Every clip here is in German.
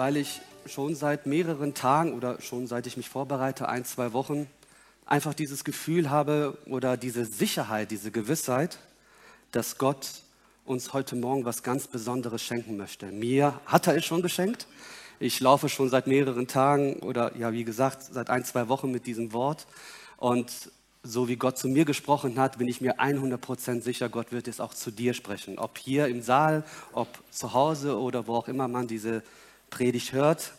weil ich schon seit mehreren Tagen oder schon seit ich mich vorbereite, ein, zwei Wochen, einfach dieses Gefühl habe oder diese Sicherheit, diese Gewissheit, dass Gott uns heute Morgen was ganz Besonderes schenken möchte. Mir hat er es schon geschenkt. Ich laufe schon seit mehreren Tagen oder ja, wie gesagt, seit ein, zwei Wochen mit diesem Wort. Und so wie Gott zu mir gesprochen hat, bin ich mir 100% sicher, Gott wird es auch zu dir sprechen. Ob hier im Saal, ob zu Hause oder wo auch immer man diese Predigt hört.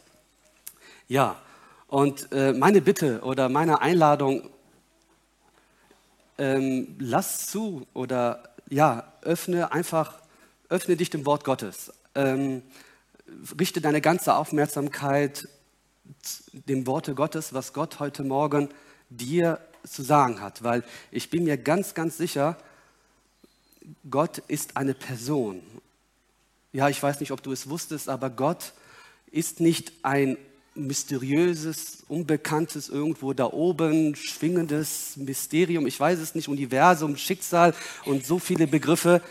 Ja, und äh, meine Bitte oder meine Einladung, ähm, lass zu oder ja, öffne einfach, öffne dich dem Wort Gottes. Ähm, richte deine ganze Aufmerksamkeit dem Worte Gottes, was Gott heute Morgen dir zu sagen hat, weil ich bin mir ganz, ganz sicher, Gott ist eine Person. Ja, ich weiß nicht, ob du es wusstest, aber Gott ist nicht ein mysteriöses, unbekanntes, irgendwo da oben schwingendes Mysterium. Ich weiß es nicht, Universum, Schicksal und so viele Begriffe.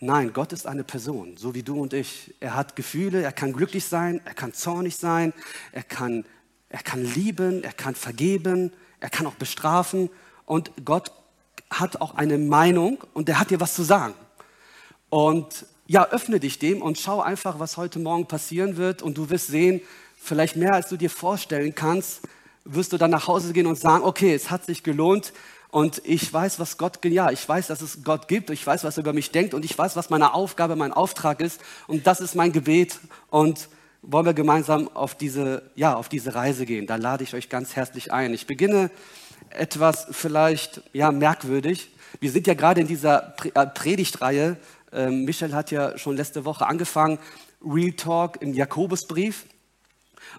Nein, Gott ist eine Person, so wie du und ich. Er hat Gefühle, er kann glücklich sein, er kann zornig sein, er kann, er kann lieben, er kann vergeben, er kann auch bestrafen. Und Gott hat auch eine Meinung und er hat dir was zu sagen. Und ja, öffne dich dem und schau einfach, was heute Morgen passieren wird. Und du wirst sehen, vielleicht mehr als du dir vorstellen kannst, wirst du dann nach Hause gehen und sagen, okay, es hat sich gelohnt und ich weiß, was Gott, ja, ich weiß, dass es Gott gibt, ich weiß, was er über mich denkt und ich weiß, was meine Aufgabe, mein Auftrag ist und das ist mein Gebet und wollen wir gemeinsam auf diese, ja, auf diese Reise gehen. Da lade ich euch ganz herzlich ein. Ich beginne etwas vielleicht, ja, merkwürdig. Wir sind ja gerade in dieser äh, Predigtreihe. Ähm, Michel hat ja schon letzte Woche angefangen, Real Talk im Jakobusbrief.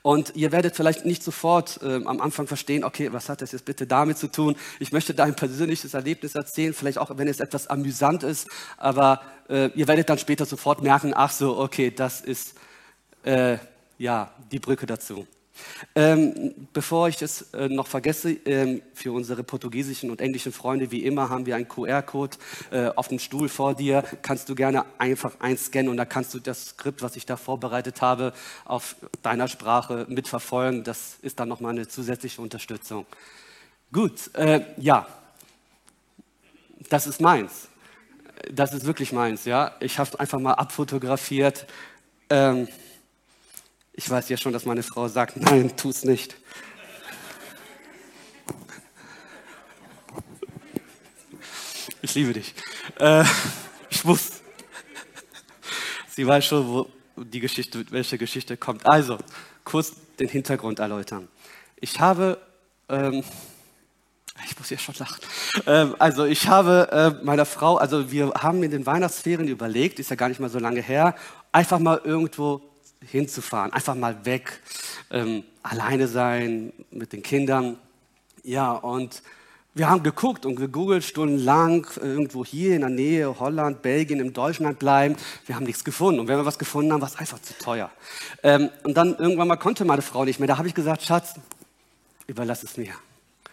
Und ihr werdet vielleicht nicht sofort äh, am Anfang verstehen, okay, was hat das jetzt bitte damit zu tun? Ich möchte da ein persönliches Erlebnis erzählen, vielleicht auch, wenn es etwas amüsant ist, aber äh, ihr werdet dann später sofort merken, ach so, okay, das ist äh, ja die Brücke dazu. Ähm, bevor ich das äh, noch vergesse, ähm, für unsere portugiesischen und englischen Freunde, wie immer, haben wir einen QR-Code äh, auf dem Stuhl vor dir. Kannst du gerne einfach einscannen und da kannst du das Skript, was ich da vorbereitet habe, auf deiner Sprache mitverfolgen. Das ist dann nochmal eine zusätzliche Unterstützung. Gut, äh, ja, das ist meins. Das ist wirklich meins, ja. Ich habe es einfach mal abfotografiert. Ähm, ich weiß ja schon, dass meine Frau sagt, nein, tu es nicht. Ich liebe dich. Äh, ich muss. Sie weiß schon, wo die Geschichte, welche Geschichte kommt. Also, kurz den Hintergrund erläutern. Ich habe, ähm, ich muss ja schon lachen. Ähm, also, ich habe äh, meiner Frau, also wir haben in den Weihnachtsferien überlegt, ist ja gar nicht mal so lange her, einfach mal irgendwo hinzufahren, einfach mal weg, ähm, alleine sein mit den Kindern. Ja, und wir haben geguckt und gegoogelt stundenlang, irgendwo hier in der Nähe, Holland, Belgien, im Deutschland bleiben. Wir haben nichts gefunden. Und wenn wir was gefunden haben, war es einfach zu teuer. Ähm, und dann irgendwann mal konnte meine Frau nicht mehr. Da habe ich gesagt, Schatz, überlass es mir.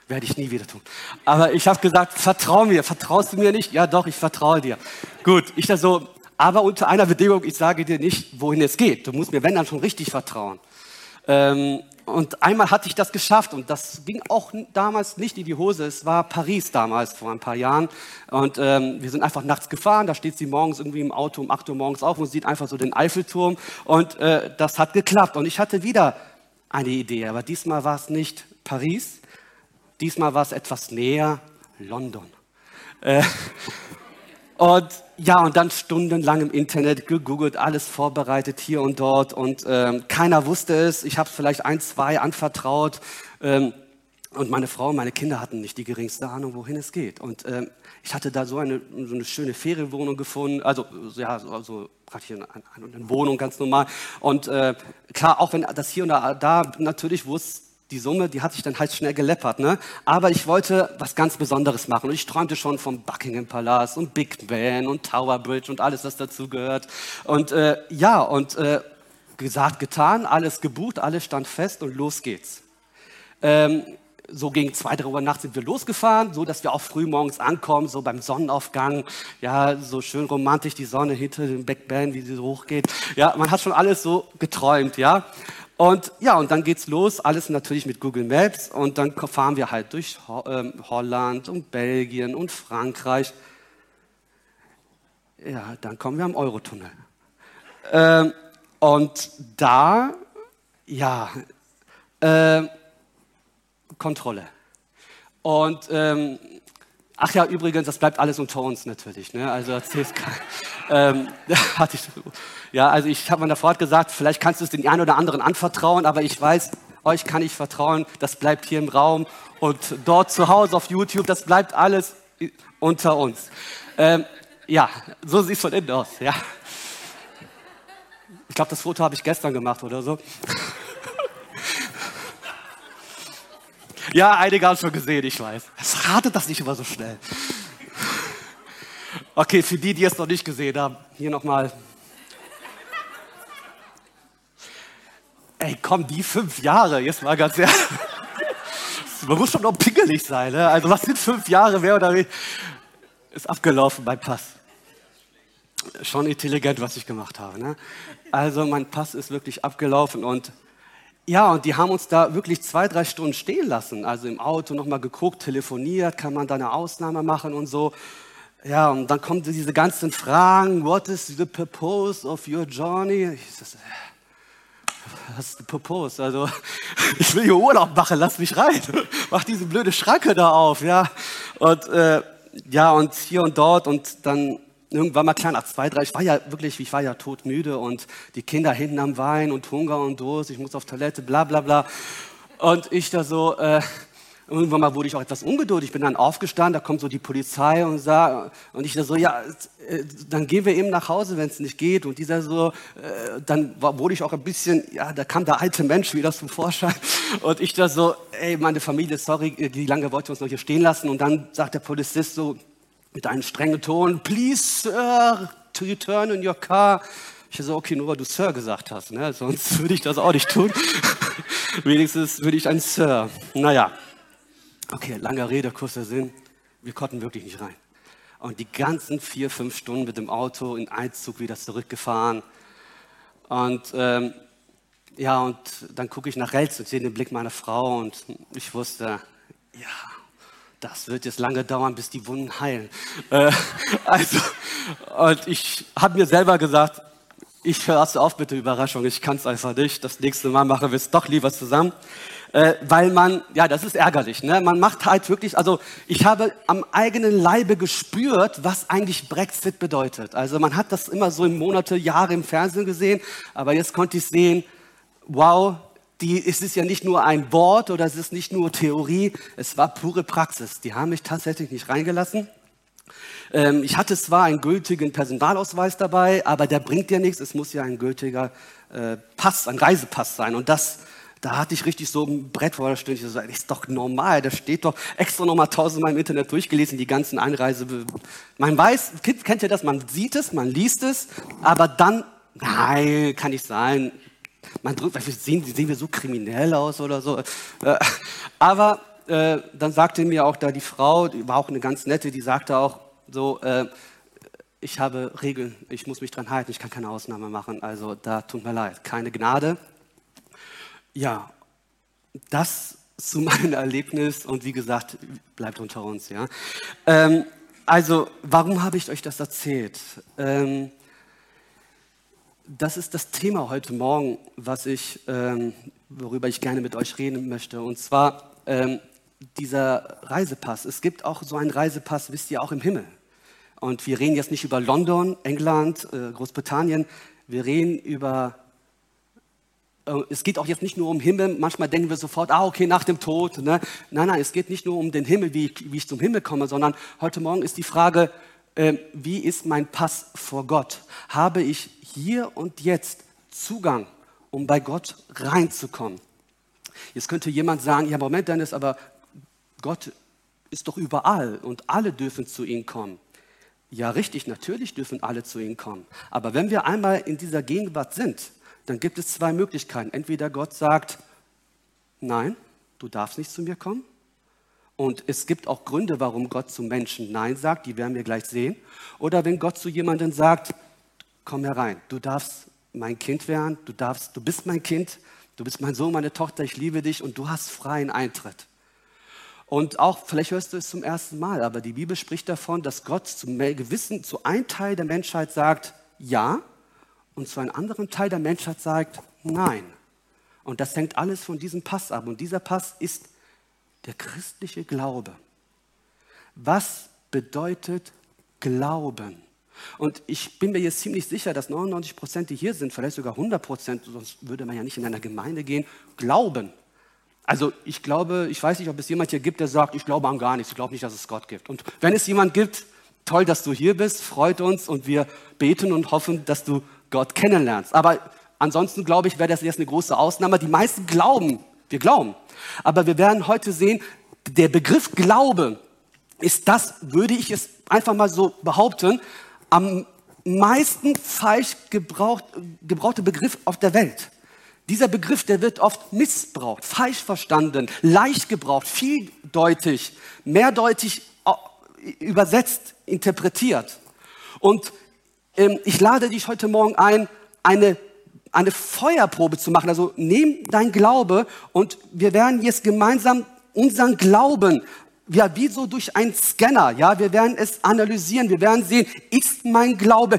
Werde ich nie wieder tun. Aber ich habe gesagt, vertrau mir. Vertraust du mir nicht? Ja, doch, ich vertraue dir. Gut, ich da so, aber unter einer Bedingung, ich sage dir nicht, wohin es geht. Du musst mir, wenn dann, schon richtig vertrauen. Ähm, und einmal hatte ich das geschafft und das ging auch damals nicht in die Hose. Es war Paris damals, vor ein paar Jahren. Und ähm, wir sind einfach nachts gefahren. Da steht sie morgens irgendwie im Auto um 8 Uhr morgens auf und sieht einfach so den Eiffelturm. Und äh, das hat geklappt. Und ich hatte wieder eine Idee, aber diesmal war es nicht Paris. Diesmal war es etwas näher London. Äh, und ja, und dann stundenlang im Internet gegoogelt, alles vorbereitet hier und dort und ähm, keiner wusste es. Ich habe vielleicht ein, zwei anvertraut ähm, und meine Frau und meine Kinder hatten nicht die geringste Ahnung, wohin es geht. Und ähm, ich hatte da so eine, so eine schöne Ferienwohnung gefunden, also ja, so, also praktisch eine, eine Wohnung ganz normal. Und äh, klar, auch wenn das hier und da, da natürlich wusste die Summe, die hat sich dann halt schnell geleppert. Ne? Aber ich wollte was ganz Besonderes machen. Und ich träumte schon vom Buckingham Palace und Big Ben und Tower Bridge und alles, was dazu gehört. Und äh, ja, und äh, gesagt, getan, alles gebucht, alles stand fest und los geht's. Ähm, so gegen zwei, drei Uhr nachts sind wir losgefahren, so dass wir auch früh morgens ankommen, so beim Sonnenaufgang, ja, so schön romantisch die Sonne hinter dem Backband, wie sie so hochgeht. Ja, man hat schon alles so geträumt, ja. Und ja, und dann geht's los, alles natürlich mit Google Maps und dann fahren wir halt durch ähm, Holland und Belgien und Frankreich. Ja, dann kommen wir am Eurotunnel. Ähm, und da, ja, äh, Kontrolle. Und ähm, ach ja, übrigens, das bleibt alles unter uns natürlich. Ne? Also erzähl's kein, ähm, ja, also ich habe meiner Frau gesagt, vielleicht kannst du es den einen oder anderen anvertrauen, aber ich weiß, euch kann ich vertrauen. Das bleibt hier im Raum und dort zu Hause auf YouTube. Das bleibt alles unter uns. Ähm, ja, so sieht es von innen aus. Ja. Ich glaube, das Foto habe ich gestern gemacht oder so. Ja, einige haben schon gesehen, ich weiß. Es ratet das nicht immer so schnell. Okay, für die, die es noch nicht gesehen haben, hier nochmal. Ey, komm, die fünf Jahre, jetzt mal ganz ehrlich. Man muss schon noch pingelig sein. Ne? Also, was sind fünf Jahre, wer oder wie? Ist abgelaufen, mein Pass. Schon intelligent, was ich gemacht habe. Ne? Also, mein Pass ist wirklich abgelaufen und ja, und die haben uns da wirklich zwei, drei Stunden stehen lassen. Also im Auto nochmal geguckt, telefoniert, kann man da eine Ausnahme machen und so. Ja, und dann kommen diese ganzen Fragen, what is the purpose of your journey? Ich sag, was ist der Purpose? Also, ich will hier Urlaub machen, lass mich rein. Mach diese blöde Schranke da auf, ja. Und, äh, ja, und hier und dort und dann irgendwann mal klar, nach zwei, drei, ich war ja wirklich, ich war ja todmüde und die Kinder hinten am Wein und Hunger und Durst, ich muss auf Toilette, bla bla bla. Und ich da so, äh, irgendwann mal wurde ich auch etwas ungeduldig, bin dann aufgestanden, da kommt so die Polizei und sah, und ich da so, ja, äh, dann gehen wir eben nach Hause, wenn es nicht geht. Und dieser so, äh, dann war, wurde ich auch ein bisschen, ja, da kam der alte Mensch wieder zum Vorschein. Und ich da so, ey, meine Familie, sorry, wie lange wollt ihr uns noch hier stehen lassen? Und dann sagt der Polizist so, mit einem strengen Ton, please, Sir, to return in your car. Ich so, okay, nur weil du Sir gesagt hast, ne? sonst würde ich das auch nicht tun. Wenigstens würde ich ein Sir. Naja, okay, langer Rede, kurzer Sinn. Wir konnten wirklich nicht rein. Und die ganzen vier, fünf Stunden mit dem Auto in Einzug wieder zurückgefahren. Und ähm, ja, und dann gucke ich nach rechts und sehe den Blick meiner Frau und ich wusste, ja, das wird jetzt lange dauern, bis die Wunden heilen. Äh, also, und ich habe mir selber gesagt, ich höre auf bitte Überraschung, ich kann es einfach nicht. Das nächste Mal machen wir es doch lieber zusammen. Äh, weil man, ja, das ist ärgerlich. Ne? Man macht halt wirklich, also ich habe am eigenen Leibe gespürt, was eigentlich Brexit bedeutet. Also man hat das immer so im Monate, Jahre im Fernsehen gesehen, aber jetzt konnte ich sehen, wow, die, es ist ja nicht nur ein Wort oder es ist nicht nur Theorie, es war pure Praxis. Die haben mich tatsächlich nicht reingelassen. Ähm, ich hatte zwar einen gültigen Personalausweis dabei, aber der bringt ja nichts. Es muss ja ein gültiger äh, Pass, ein Reisepass sein. Und das, da hatte ich richtig so ein Brett vor der Stirn. Ich so, das ist doch normal, das steht doch extra nochmal tausendmal im Internet durchgelesen, die ganzen Einreise. Man weiß, kennt ihr das? Man sieht es, man liest es, aber dann, nein, kann nicht sein man drückt, sehen, sehen wir so kriminell aus oder so. Äh, aber äh, dann sagte mir auch da die Frau, die war auch eine ganz nette, die sagte auch so, äh, ich habe Regeln, ich muss mich dran halten, ich kann keine Ausnahme machen. Also da tut mir leid, keine Gnade. Ja, das zu meinem Erlebnis und wie gesagt, bleibt unter uns. Ja. Ähm, also, warum habe ich euch das erzählt? Ähm, das ist das Thema heute Morgen, was ich, ähm, worüber ich gerne mit euch reden möchte. Und zwar ähm, dieser Reisepass. Es gibt auch so einen Reisepass, wisst ihr, auch im Himmel. Und wir reden jetzt nicht über London, England, äh, Großbritannien. Wir reden über äh, es geht auch jetzt nicht nur um Himmel. Manchmal denken wir sofort, ah, okay, nach dem Tod. Ne? Nein, nein, es geht nicht nur um den Himmel, wie ich, wie ich zum Himmel komme, sondern heute Morgen ist die Frage, äh, wie ist mein Pass vor Gott? Habe ich hier und jetzt Zugang, um bei Gott reinzukommen? Jetzt könnte jemand sagen, ja, Moment, Dennis, aber Gott ist doch überall und alle dürfen zu ihm kommen. Ja, richtig, natürlich dürfen alle zu ihm kommen. Aber wenn wir einmal in dieser Gegenwart sind, dann gibt es zwei Möglichkeiten. Entweder Gott sagt, nein, du darfst nicht zu mir kommen, Und es gibt auch Gründe, warum Gott zu Menschen Nein sagt, die werden wir gleich sehen. Oder wenn Gott zu jemandem sagt, komm herein, du darfst mein Kind werden, du, darfst, du bist mein Kind, du bist mein Sohn, meine Tochter, ich liebe dich und du hast freien Eintritt. Und auch, vielleicht hörst du es zum ersten Mal, aber die Bibel spricht davon, dass Gott zum gewissen, zu einem Teil der Menschheit sagt, ja, und zu einem anderen Teil der Menschheit sagt, nein. Und das hängt alles von diesem Pass ab. Und dieser Pass ist der christliche Glaube. Was bedeutet Glauben? Und ich bin mir jetzt ziemlich sicher, dass 99 Prozent, die hier sind, vielleicht sogar 100 Prozent, sonst würde man ja nicht in einer Gemeinde gehen, glauben. Also ich glaube, ich weiß nicht, ob es jemand hier gibt, der sagt, ich glaube an gar nichts, ich glaube nicht, dass es Gott gibt. Und wenn es jemand gibt, toll, dass du hier bist, freut uns und wir beten und hoffen, dass du Gott kennenlernst. Aber ansonsten glaube ich, wäre das jetzt eine große Ausnahme. Die meisten glauben, wir glauben. Aber wir werden heute sehen, der Begriff Glaube ist das, würde ich es einfach mal so behaupten, am meisten falsch gebraucht, gebrauchte Begriff auf der Welt. Dieser Begriff, der wird oft missbraucht, falsch verstanden, leicht gebraucht, vieldeutig, mehrdeutig übersetzt, interpretiert. Und ähm, ich lade dich heute Morgen ein, eine, eine Feuerprobe zu machen. Also nimm dein Glaube und wir werden jetzt gemeinsam unseren Glauben ja, wie so durch einen Scanner, ja, wir werden es analysieren, wir werden sehen, ist mein Glaube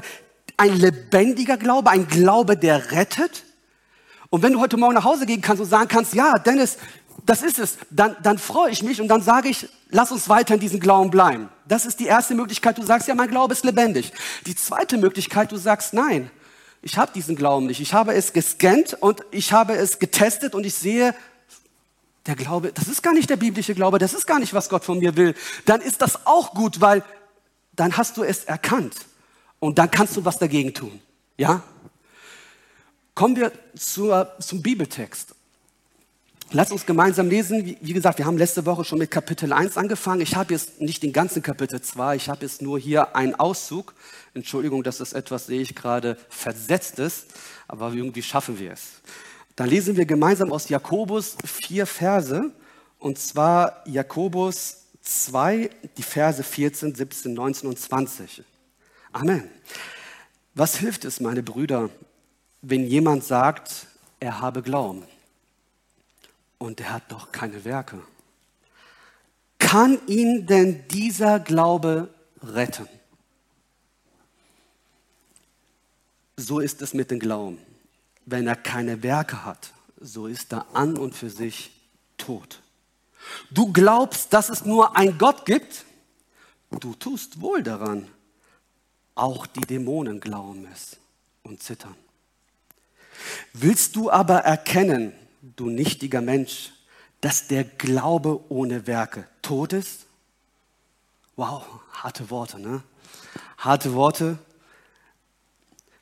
ein lebendiger Glaube, ein Glaube, der rettet? Und wenn du heute Morgen nach Hause gehen kannst und sagen kannst, ja, Dennis, das ist es, dann, dann freue ich mich und dann sage ich, lass uns weiter in diesem Glauben bleiben. Das ist die erste Möglichkeit. Du sagst, ja, mein Glaube ist lebendig. Die zweite Möglichkeit, du sagst, nein, ich habe diesen Glauben nicht. Ich habe es gescannt und ich habe es getestet und ich sehe, der Glaube, das ist gar nicht der biblische Glaube, das ist gar nicht, was Gott von mir will, dann ist das auch gut, weil dann hast du es erkannt und dann kannst du was dagegen tun. Ja? Kommen wir zur, zum Bibeltext. Lass uns gemeinsam lesen. Wie, wie, gesagt, wir haben letzte Woche schon mit Kapitel 1 angefangen. Ich habe jetzt nicht den ganzen Kapitel 2, ich habe jetzt nur hier einen Auszug. Entschuldigung, dass das etwas, sehe ich gerade, versetzt ist, aber irgendwie schaffen wir es. Dann lesen wir gemeinsam aus Jakobus vier Verse, und zwar Jakobus 2, die Verse 14, 17, 19 und 20. Amen. Was hilft es, meine Brüder, wenn jemand sagt, er habe Glauben und er hat doch keine Werke? Kann ihn denn dieser Glaube retten? So ist es mit dem Glauben wenn er keine Werke hat, so ist er an und für sich tot. Du glaubst, dass es nur ein Gott gibt? Du tust wohl daran. Auch die Dämonen glauben es und zittern. Willst du aber erkennen, du nichtiger Mensch, dass der Glaube ohne Werke tot ist? Wow, harte Worte, ne? Harte Worte.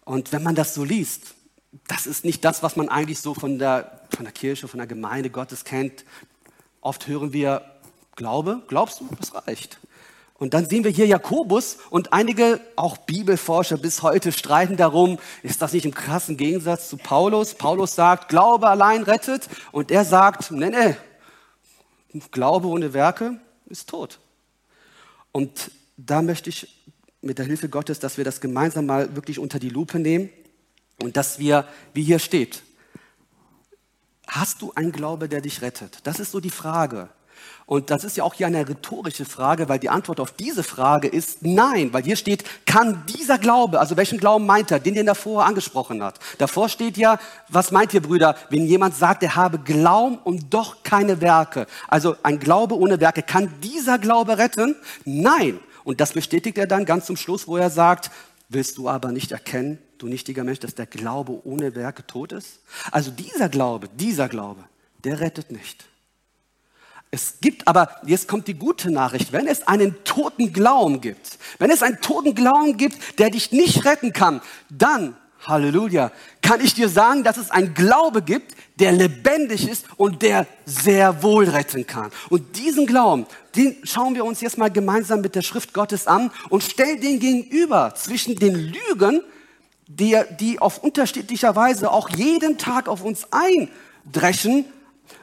Und wenn man das so liest, das ist nicht das, was man eigentlich so von der, von der Kirche, von der Gemeinde Gottes kennt. Oft hören wir, Glaube, glaubst du, das reicht. Und dann sehen wir hier Jakobus und einige, auch Bibelforscher bis heute streiten darum, ist das nicht im krassen Gegensatz zu Paulus? Paulus sagt, Glaube allein rettet und er sagt, nee, nee, Glaube ohne Werke ist tot. Und da möchte ich mit der Hilfe Gottes, dass wir das gemeinsam mal wirklich unter die Lupe nehmen und dass wir, wie hier steht, hast du einen Glaube, der dich rettet? Das ist so die Frage. Und das ist ja auch hier eine rhetorische Frage, weil die Antwort auf diese Frage ist nein, weil hier steht, kann dieser Glaube, also welchen Glauben meint er, den, den er vorher angesprochen hat. Davor steht ja, was meint ihr Brüder, wenn jemand sagt, er habe Glauben und doch keine Werke. Also ein Glaube ohne Werke, kann dieser Glaube retten? Nein. Und das bestätigt er dann ganz zum Schluss, wo er sagt, willst du aber nicht erkennen, du nichtiger Mensch, dass der Glaube ohne Werke tot ist? Also dieser Glaube, dieser Glaube, der rettet nicht. Es gibt aber, jetzt kommt die gute Nachricht, wenn es einen toten Glauben gibt, wenn es einen toten Glauben gibt, der dich nicht retten kann, dann, Halleluja, kann ich dir sagen, dass es einen Glaube gibt, der lebendig ist und der sehr wohl retten kann. Und diesen Glauben, den schauen wir uns jetzt mal gemeinsam mit der Schrift Gottes an und stellen den gegenüber zwischen den Lügen, die, die auf unterschiedlicher Weise auch jeden Tag auf uns eindreschen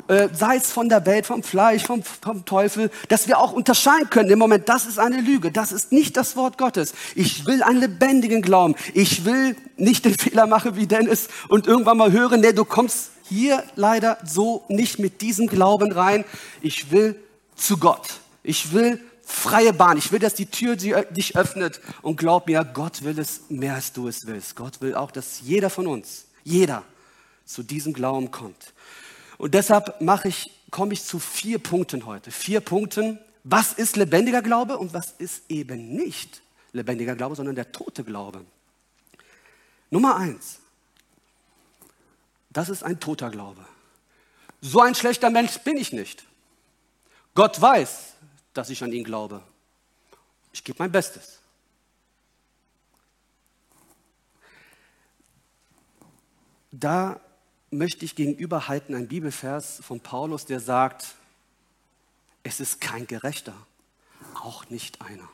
äh, sei es von der Welt, vom Fleisch, vom, vom Teufel, dass wir auch unterscheiden können. Im Moment, das ist eine Lüge, das ist nicht das Wort Gottes. Ich will einen lebendigen Glauben. Ich will nicht den Fehler machen wie Dennis und irgendwann mal hören, nee, du kommst hier leider so nicht mit diesem Glauben rein. Ich will zu Gott. Ich will freie Bahn. Ich will, dass die Tür dich öffnet. Und glaub mir, Gott will es mehr, als du es willst. Gott will auch, dass jeder von uns, jeder, zu diesem Glauben kommt. Und deshalb ich, komme ich zu vier Punkten heute. Vier Punkten. Was ist lebendiger Glaube und was ist eben nicht lebendiger Glaube, sondern der tote Glaube? Nummer eins. Das ist ein toter Glaube. So ein schlechter Mensch bin ich nicht. Gott weiß, dass ich an ihn glaube. Ich gebe mein Bestes. Da möchte ich gegenüberhalten ein Bibelvers von Paulus, der sagt, es ist kein Gerechter, auch nicht einer.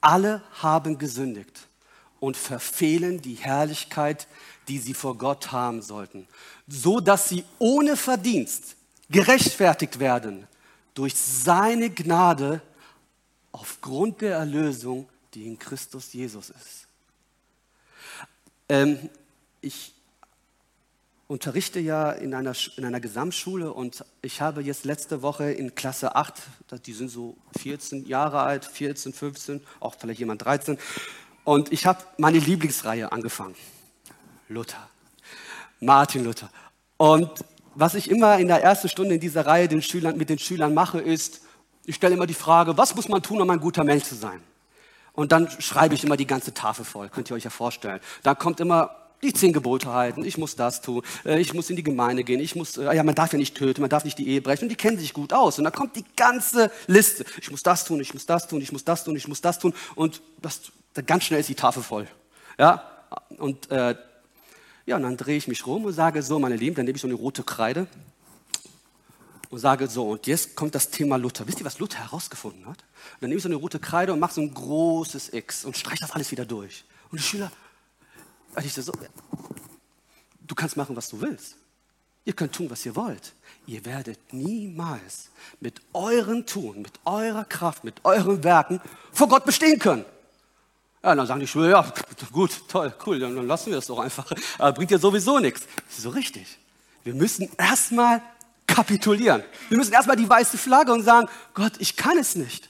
Alle haben gesündigt und verfehlen die Herrlichkeit, die sie vor Gott haben sollten, so dass sie ohne Verdienst gerechtfertigt werden durch seine Gnade aufgrund der Erlösung, die in Christus Jesus ist. Ähm, ich unterrichte ja in einer, in einer Gesamtschule und ich habe jetzt letzte Woche in Klasse 8, die sind so 14 Jahre alt, 14, 15, auch vielleicht jemand 13, und ich habe meine Lieblingsreihe angefangen. Luther. Martin Luther. Und was ich immer in der ersten Stunde in dieser Reihe den Schülern, mit den Schülern mache, ist, ich stelle immer die Frage, was muss man tun, um ein guter Mensch zu sein? Und dann schreibe ich immer die ganze Tafel voll, könnt ihr euch ja vorstellen. Da kommt immer die zehn Gebote halten, ich muss das tun, äh, ich muss in die Gemeinde gehen, ich muss, äh, ja, man darf ja nicht töten, man darf nicht die Ehe brechen und die kennen sich gut aus. Und da kommt die ganze Liste. Ich muss das tun, ich muss das tun, ich muss das tun, ich muss das tun und das, ganz schnell ist die Tafel voll. Ja, und äh, ja, und dann drehe ich mich rum und sage so, meine Lieben, dann nehme ich so eine rote Kreide und sage so, und jetzt kommt das Thema Luther. Wisst ihr, was Luther herausgefunden hat? Und dann nehme ich so eine rote Kreide und mache so ein großes X und streiche das alles wieder durch. Und die Schüler, und ich so, du kannst machen, was du willst. Ihr könnt tun, was ihr wollt. Ihr werdet niemals mit euren Tun, mit eurer Kraft, mit euren Werken vor Gott bestehen können. Ja, dann sagen die Schüler, ja, gut, toll, cool, dann, dann lassen wir das doch einfach. Aber bringt ja sowieso nichts. So richtig. Wir müssen erstmal kapitulieren. Wir müssen erstmal die weiße Flagge und sagen, Gott, ich kann es nicht.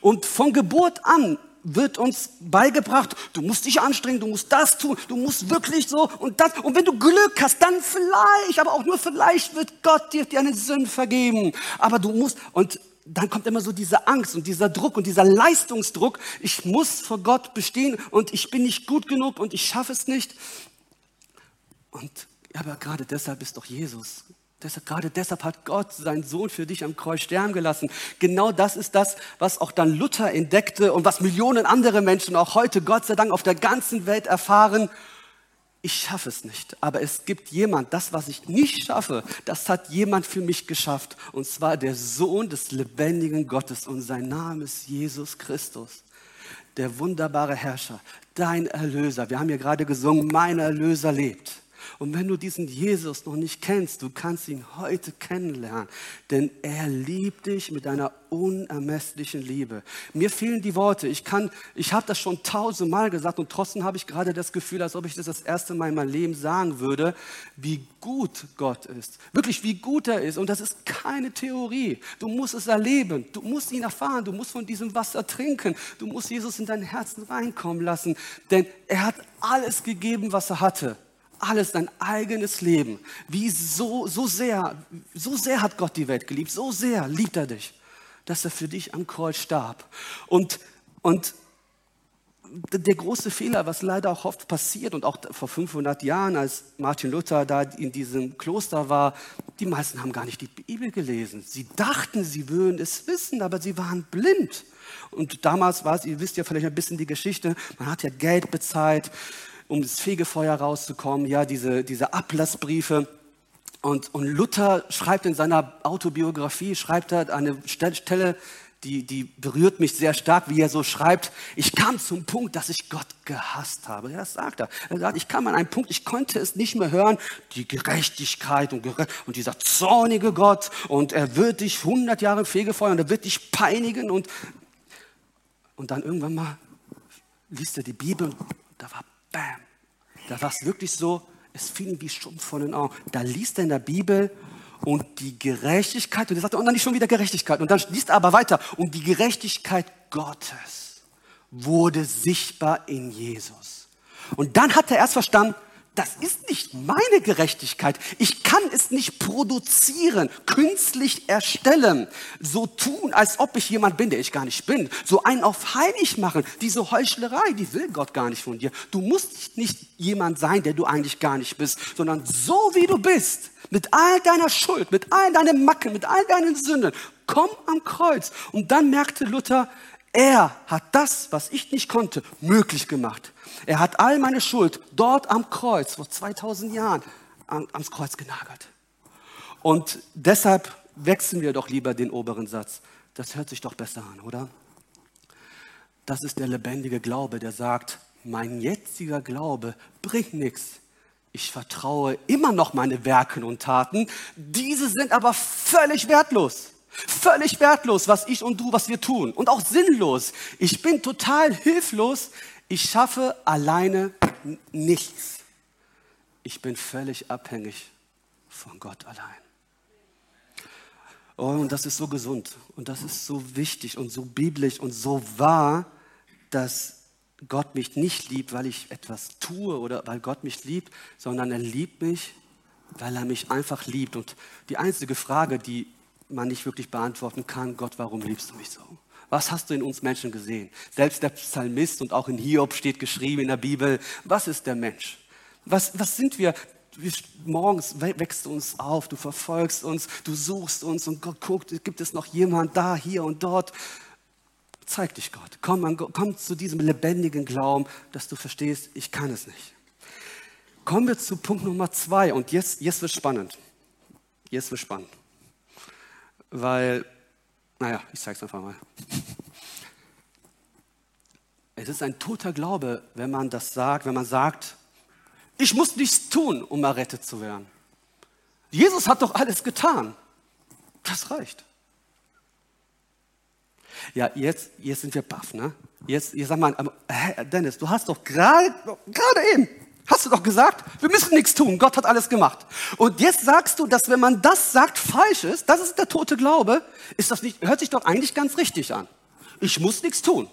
Und von Geburt an wird uns beigebracht, du musst dich anstrengen, du musst das tun, du musst wirklich so und das. Und wenn du Glück hast, dann vielleicht, aber auch nur vielleicht wird Gott dir deine Sünden vergeben. Aber du musst, und dann kommt immer so diese Angst und dieser Druck und dieser Leistungsdruck. Ich muss vor Gott bestehen und ich bin nicht gut genug und ich schaffe es nicht. Und aber gerade deshalb ist doch Jesus. Deshalb, gerade deshalb hat Gott seinen Sohn für dich am Kreuz sterben gelassen. Genau das ist das, was auch dann Luther entdeckte und was Millionen andere Menschen auch heute, Gott sei Dank, auf der ganzen Welt erfahren ich schaffe es nicht, aber es gibt jemand, das, was ich nicht schaffe, das hat jemand für mich geschafft. Und zwar der Sohn des lebendigen Gottes und sein Name ist Jesus Christus, der wunderbare Herrscher, dein Erlöser. Wir haben hier gerade gesungen, mein Erlöser lebt. Und wenn du diesen Jesus noch nicht kennst, du kannst ihn heute kennenlernen, denn er liebt dich mit einer unermesslichen Liebe. Mir fehlen die Worte. Ich kann, ich habe das schon tausendmal gesagt und trotzdem habe ich gerade das Gefühl, als ob ich das das erste Mal in meinem Leben sagen würde, wie gut Gott ist. Wirklich, wie gut er ist. Und das ist keine Theorie. Du musst es erleben. Du musst ihn erfahren. Du musst von diesem Wasser trinken. Du musst Jesus in dein Herzen reinkommen lassen. Denn er hat alles gegeben, was er hatte alles dein eigenes Leben. Wie so, so sehr, so sehr hat Gott die Welt geliebt, so sehr liebt er dich, dass er für dich am Kreuz starb. Und, und der große Fehler, was leider auch oft passiert und auch vor 500 Jahren, als Martin Luther da in diesem Kloster war, die meisten haben gar nicht die Bibel gelesen. Sie dachten, sie würden es wissen, aber sie waren blind. Und damals war es, ihr wisst ja vielleicht ein bisschen die Geschichte, man hat ja Geld bezahlt, um das Fegefeuer rauszukommen, ja, diese, diese Ablassbriefe. Und, und Luther schreibt in seiner Autobiografie, schreibt er eine Stelle, die, die berührt mich sehr stark, wie er so schreibt, ich kam zum Punkt, dass ich Gott gehasst habe. Das sagt er. Er sagt, ich kam an einen Punkt, ich konnte es nicht mehr hören, die Gerechtigkeit und, und dieser zornige Gott und er wird dich 100 Jahre im Fegefeuer und er wird dich peinigen und, und dann irgendwann mal liest er die Bibel und da war Bam. Da war es wirklich so, es fiel ihm wie Schuppen von den Augen. Da liest er in der Bibel und die Gerechtigkeit, und er sagt, und dann nicht schon wieder Gerechtigkeit. Und dann liest er aber weiter, und die Gerechtigkeit Gottes wurde sichtbar in Jesus. Und dann hat er erst verstanden, das ist nicht meine Gerechtigkeit. Ich kann es nicht produzieren, künstlich erstellen, so tun, als ob ich jemand bin, der ich gar nicht bin. So einen auf heilig machen. Diese Heuchlerei, die will Gott gar nicht von dir. Du musst nicht jemand sein, der du eigentlich gar nicht bist, sondern so wie du bist, mit all deiner Schuld, mit all deinen Macken, mit all deinen Sünden, komm am Kreuz. Und dann merkte Luther, er hat das, was ich nicht konnte, möglich gemacht. Er hat all meine Schuld dort am Kreuz vor 2000 Jahren ans Kreuz genagert. Und deshalb wechseln wir doch lieber den oberen Satz. Das hört sich doch besser an, oder? Das ist der lebendige Glaube, der sagt, mein jetziger Glaube bringt nichts. Ich vertraue immer noch meine Werken und Taten. Diese sind aber völlig wertlos. Völlig wertlos, was ich und du, was wir tun. Und auch sinnlos. Ich bin total hilflos. Ich schaffe alleine nichts. Ich bin völlig abhängig von Gott allein. Oh, und das ist so gesund und das ist so wichtig und so biblisch und so wahr, dass Gott mich nicht liebt, weil ich etwas tue oder weil Gott mich liebt, sondern er liebt mich, weil er mich einfach liebt. Und die einzige Frage, die man nicht wirklich beantworten kann, Gott, warum liebst du mich so? Was hast du in uns Menschen gesehen? Selbst der Psalmist und auch in Hiob steht geschrieben in der Bibel, was ist der Mensch? Was, was sind wir? Morgens wächst du uns auf, du verfolgst uns, du suchst uns und Gott guckt, gibt es noch jemand da, hier und dort? Zeig dich Gott. Komm, komm zu diesem lebendigen Glauben, dass du verstehst, ich kann es nicht. Kommen wir zu Punkt Nummer zwei und jetzt, jetzt wird spannend. Jetzt wird spannend. Weil naja, ich zeige es einfach mal. Es ist ein toter Glaube, wenn man das sagt, wenn man sagt, ich muss nichts tun, um errettet zu werden. Jesus hat doch alles getan. Das reicht. Ja, jetzt, jetzt sind wir baff, ne? Jetzt, jetzt sag mal, Dennis, du hast doch gerade, gerade eben, Hast du doch gesagt, wir müssen nichts tun, Gott hat alles gemacht. Und jetzt sagst du, dass wenn man das sagt, falsch ist, das ist der tote Glaube, ist das nicht, hört sich doch eigentlich ganz richtig an. Ich muss nichts tun.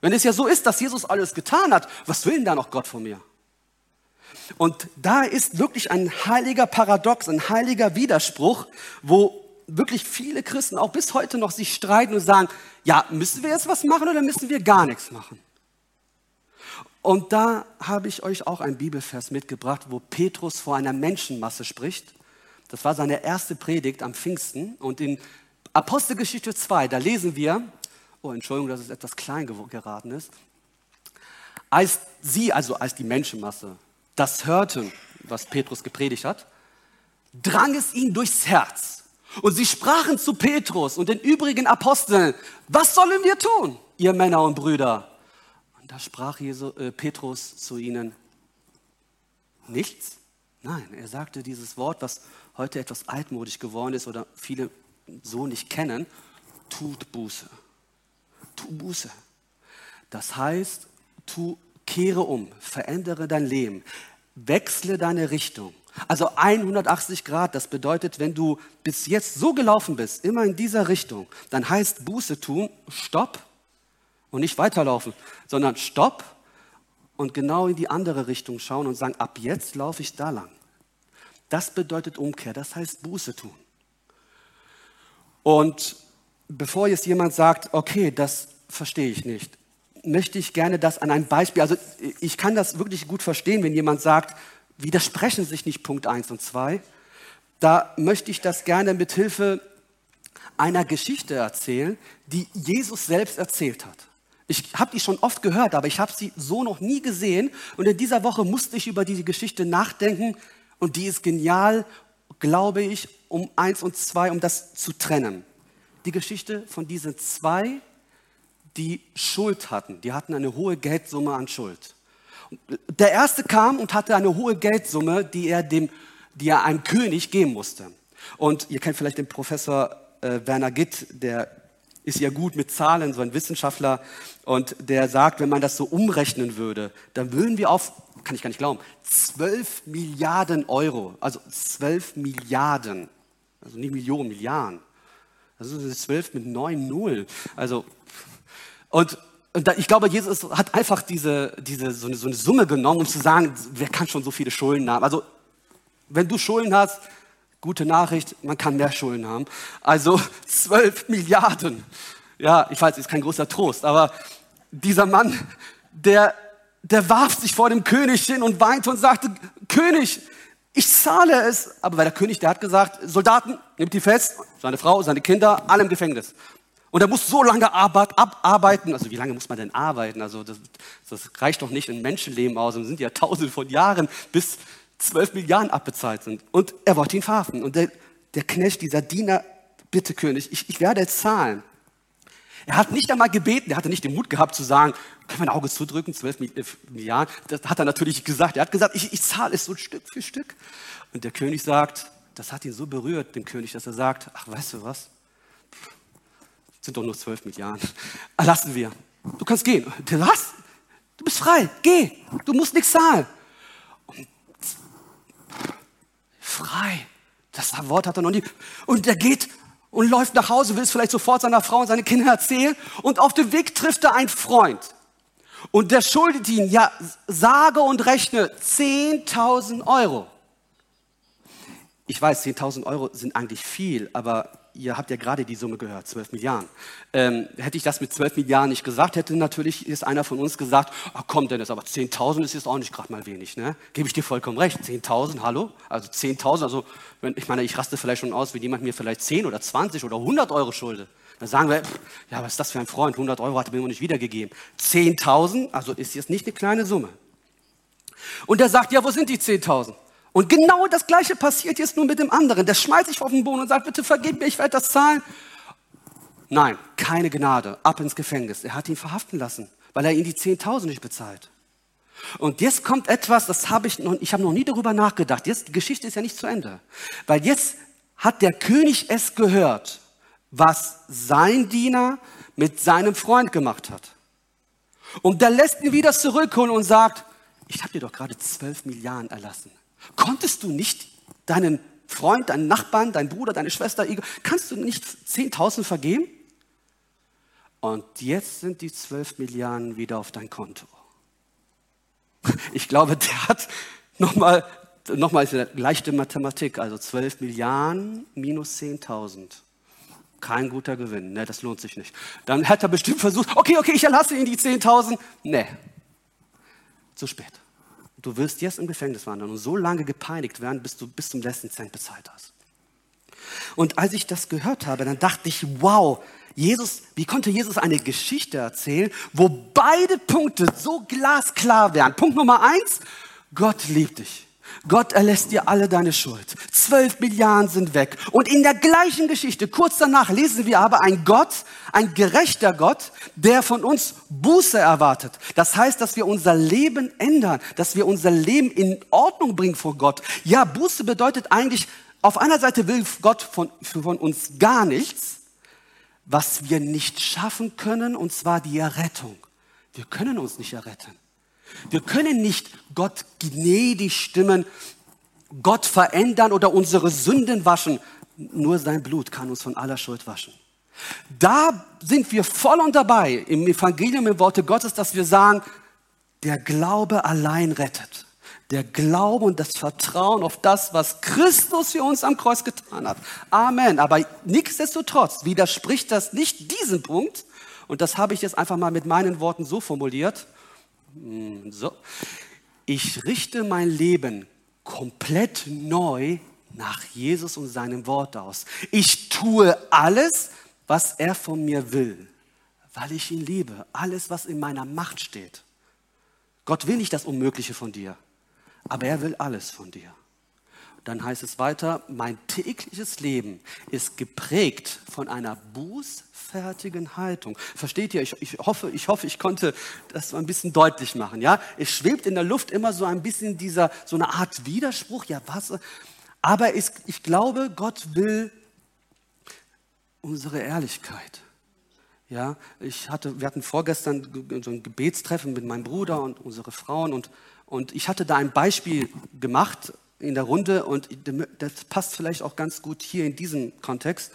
Wenn es ja so ist, dass Jesus alles getan hat, was will denn da noch Gott von mir? Und da ist wirklich ein heiliger Paradox, ein heiliger Widerspruch, wo wirklich viele Christen auch bis heute noch sich streiten und sagen, ja, müssen wir jetzt was machen oder müssen wir gar nichts machen? Und da habe ich euch auch einen Bibelvers mitgebracht, wo Petrus vor einer Menschenmasse spricht. Das war seine erste Predigt am Pfingsten. Und in Apostelgeschichte 2, da lesen wir, oh Entschuldigung, dass es etwas klein geraten ist, als sie, also als die Menschenmasse, das hörten, was Petrus gepredigt hat, drang es ihnen durchs Herz. Und sie sprachen zu Petrus und den übrigen Aposteln, was sollen wir tun, ihr Männer und Brüder? Da sprach Jesu, äh, Petrus zu ihnen, nichts? Nein, er sagte dieses Wort, was heute etwas altmodisch geworden ist oder viele so nicht kennen, tut Buße. Tu Buße. Das heißt, tu, kehre um, verändere dein Leben, wechsle deine Richtung. Also 180 Grad, das bedeutet, wenn du bis jetzt so gelaufen bist, immer in dieser Richtung, dann heißt Buße tun, stopp, und nicht weiterlaufen, sondern stopp und genau in die andere Richtung schauen und sagen, ab jetzt laufe ich da lang. Das bedeutet Umkehr, das heißt Buße tun. Und bevor jetzt jemand sagt, okay, das verstehe ich nicht, möchte ich gerne das an einem Beispiel, also ich kann das wirklich gut verstehen, wenn jemand sagt, widersprechen sich nicht Punkt 1 und 2. Da möchte ich das gerne mit Hilfe einer Geschichte erzählen, die Jesus selbst erzählt hat. Ich habe die schon oft gehört, aber ich habe sie so noch nie gesehen. Und in dieser Woche musste ich über diese Geschichte nachdenken. Und die ist genial, glaube ich, um eins und zwei, um das zu trennen. die Geschichte von diesen zwei, die Schuld hatten. Die hatten eine hohe Geldsumme an Schuld. Der erste kam und hatte eine hohe Geldsumme, die er, dem, die er einem König geben musste. Und ihr kennt vielleicht den Professor äh, Werner Gitt, der ist ja gut mit Zahlen, so ein Wissenschaftler, und der sagt, wenn man das so umrechnen würde, dann würden wir auf, kann ich gar nicht glauben, 12 Milliarden Euro, also 12 Milliarden, also nicht Millionen, Milliarden. Ist 12 mit 9 Null. Also, und, und da, ich glaube, Jesus hat einfach diese, diese, so, eine, so eine Summe genommen, um zu sagen, wer kann schon so viele Schulden haben? Also, wenn du Schulden hast, gute Nachricht, man kann mehr Schulden haben. Also 12 Milliarden. Ja, ich weiß, ist kein großer Trost, aber dieser Mann, der, der warf sich vor dem König hin und weinte und sagte, König, ich zahle es. Aber weil der König, der hat gesagt, Soldaten, nimmt die fest, seine Frau, seine Kinder, alle im Gefängnis. Und er muss so lange abarbeiten. Also wie lange muss man denn arbeiten? Also das, das reicht doch nicht ein Menschenleben aus. Es sind ja tausende von Jahren, bis zwölf Milliarden abbezahlt sind. Und er wollte ihn verhaften. Und der, der Knecht, dieser Diener, bitte König, ich, ich werde zahlen. Er hat nicht einmal gebeten, er hatte nicht den Mut gehabt zu sagen, können wir ein Auge zudrücken, zwölf äh, Milliarden. Das hat er natürlich gesagt. Er hat gesagt, ich, ich zahle es so Stück für Stück. Und der König sagt, das hat ihn so berührt, den König, dass er sagt, ach, weißt du was? Sind doch nur zwölf Milliarden. Erlassen wir. Du kannst gehen. Was? Du bist frei. Geh. Du musst nichts zahlen. Und frei. Das Wort hat er noch nie. Und er geht und läuft nach Hause, will es vielleicht sofort seiner Frau und seinen Kindern erzählen. Und auf dem Weg trifft er einen Freund. Und der schuldet ihn, ja, sage und rechne 10.000 Euro. Ich weiß, 10.000 Euro sind eigentlich viel, aber ihr habt ja gerade die Summe gehört, 12 Milliarden. Ähm, hätte ich das mit 12 Milliarden nicht gesagt, hätte natürlich ist einer von uns gesagt, ach komm Dennis, aber 10.000 ist jetzt auch nicht gerade mal wenig, ne? Gebe ich dir vollkommen recht. 10.000, hallo? Also 10.000, also wenn, ich meine, ich raste vielleicht schon aus, wenn jemand mir vielleicht 10 oder 20 oder 100 Euro schuldet. Dann sagen wir, pff, ja, was ist das für ein Freund? 100 Euro hat er mir noch nicht wiedergegeben. 10.000, also ist jetzt nicht eine kleine Summe. Und er sagt, ja, wo sind die 10.000? Und genau das Gleiche passiert jetzt nur mit dem anderen. Der schmeißt sich auf den Boden und sagt, bitte vergib mir, ich werde das zahlen. Nein, keine Gnade, ab ins Gefängnis. Er hat ihn verhaften lassen, weil er ihm die 10.000 nicht bezahlt. Und jetzt kommt etwas, das habe ich noch, ich habe noch nie darüber nachgedacht. Jetzt, die Geschichte ist ja nicht zu Ende. Weil jetzt hat der König es gehört, was sein Diener mit seinem Freund gemacht hat. Und der lässt ihn wieder zurückholen und sagt, ich habe dir doch gerade 12 Milliarden erlassen. Konntest du nicht deinen Freund, deinen Nachbarn, deinen Bruder, deine Schwester, kannst du nicht 10.000 vergeben? Und jetzt sind die 12 Milliarden wieder auf dein Konto. Ich glaube, der hat nochmal, ist eine leichte Mathematik, also 12 Milliarden minus 10.000. Kein guter Gewinn, ne, das lohnt sich nicht. Dann hätte er bestimmt versucht, okay, okay, ich erlasse Ihnen die 10.000. Ne, zu spät. Du wirst jetzt im Gefängnis wandern und so lange gepeinigt werden, bis du bis zum letzten Cent bezahlt hast. Und als ich das gehört habe, dann dachte ich, wow, Jesus, wie konnte Jesus eine Geschichte erzählen, wo beide Punkte so glasklar wären? Punkt Nummer eins, Gott liebt dich. Gott erlässt dir alle deine Schuld. Zwölf Milliarden sind weg. Und in der gleichen Geschichte, kurz danach, lesen wir aber ein Gott, ein gerechter Gott, der von uns Buße erwartet. Das heißt, dass wir unser Leben ändern, dass wir unser Leben in Ordnung bringen vor Gott. Ja, Buße bedeutet eigentlich, auf einer Seite will Gott von, von uns gar nichts, was wir nicht schaffen können, und zwar die Errettung. Wir können uns nicht erretten. Wir können nicht Gott gnädig stimmen, Gott verändern oder unsere Sünden waschen. Nur sein Blut kann uns von aller Schuld waschen. Da sind wir voll und dabei im Evangelium, im Worte Gottes, dass wir sagen, der Glaube allein rettet. Der Glaube und das Vertrauen auf das, was Christus für uns am Kreuz getan hat. Amen. Aber nichtsdestotrotz widerspricht das nicht diesem Punkt. Und das habe ich jetzt einfach mal mit meinen Worten so formuliert. Hm, so. Ich richte mein Leben komplett neu nach Jesus und seinem Wort aus. Ich tue alles, was er von mir will, weil ich ihn liebe. Alles, was in meiner Macht steht. Gott will nicht das Unmögliche von dir, aber er will alles von dir. dann heißt es weiter, mein tägliches Leben ist geprägt von einer bußfertigen Haltung. Versteht ihr? Ich, ich, hoffe, ich hoffe, ich konnte das ein bisschen deutlich machen. Ja, es schwebt in der Luft immer so ein bisschen dieser, so eine Art Widerspruch. Ja, was? Aber es, ich glaube, Gott will unsere Ehrlichkeit. Ja, ich hatte, wir hatten vorgestern so ein Gebetstreffen mit meinem Bruder und unsere Frauen und, und ich hatte da ein Beispiel gemacht in der Runde und das passt vielleicht auch ganz gut hier in diesem Kontext.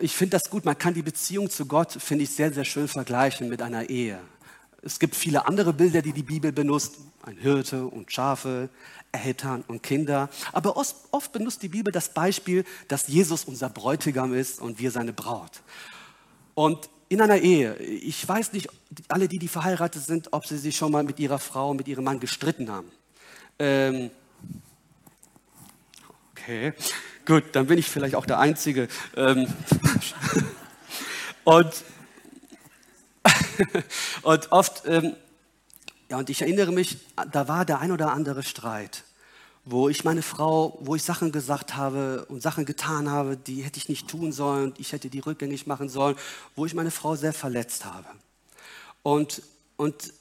Ich finde das gut, man kann die Beziehung zu Gott, finde ich, sehr, sehr schön vergleichen mit einer Ehe. Es gibt viele andere Bilder, die die Bibel benutzt, ein Hirte und Schafe, Eltern und Kinder. Aber oft, benutzt die Bibel das Beispiel, dass Jesus unser Bräutigam ist und wir seine Braut. Und in einer Ehe, ich weiß nicht, alle die, die verheiratet sind, ob sie sich schon mal mit ihrer Frau, mit ihrem Mann gestritten haben. Ähm, okay, gut, dann bin ich vielleicht auch der Einzige. Ähm, und, und oft, ähm, ja, und ich erinnere mich, da war der ein oder andere Streit wo ich meine Frau, wo ich Sachen gesagt habe und Sachen getan habe, die hätte ich nicht tun sollen, ich hätte die rückgängig machen sollen, wo ich meine Frau sehr verletzt habe. Und, und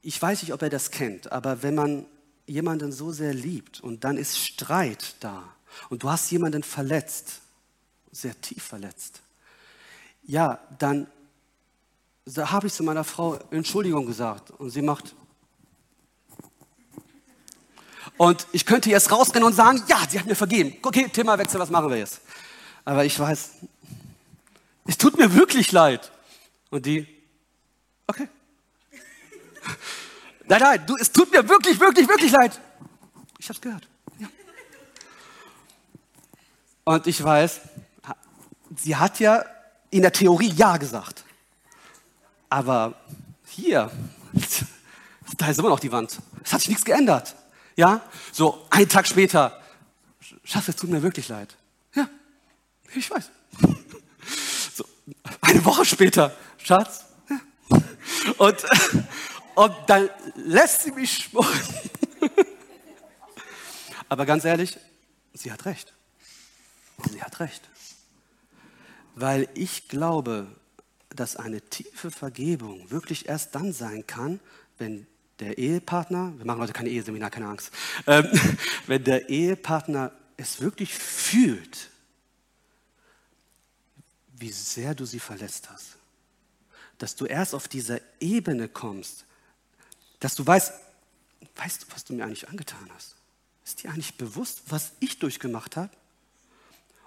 ich weiß nicht, ob er das kennt, aber wenn man jemanden so sehr liebt und dann ist Streit da und du hast jemanden verletzt, sehr tief verletzt, ja, dann habe ich zu meiner Frau Entschuldigung gesagt und sie macht, und ich könnte jetzt rausrennen und sagen, ja, sie hat mir vergeben. Okay, Themawechsel, was machen wir jetzt? Aber ich weiß, es tut mir wirklich leid. Und die, okay. Nein, nein, du, es tut mir wirklich, wirklich, wirklich leid. Ich habe es gehört. Und ich weiß, sie hat ja in der Theorie Ja gesagt. Aber hier, da ist immer noch die Wand. Es hat sich nichts geändert. Ja, so ein Tag später, Schatz, es tut mir wirklich leid. Ja, ich weiß. So, eine Woche später, Schatz. Ja. Und, und dann lässt sie mich schmoren. Aber ganz ehrlich, sie hat recht. Sie hat recht. Weil ich glaube, dass eine tiefe Vergebung wirklich erst dann sein kann, wenn der Ehepartner, wir machen heute keine Eheseminar, keine Angst, ähm, wenn der Ehepartner es wirklich fühlt, wie sehr du sie verletzt hast, dass du erst auf dieser Ebene kommst, dass du weißt, weißt du, was du mir eigentlich angetan hast? Ist dir eigentlich bewusst, was ich durchgemacht habe?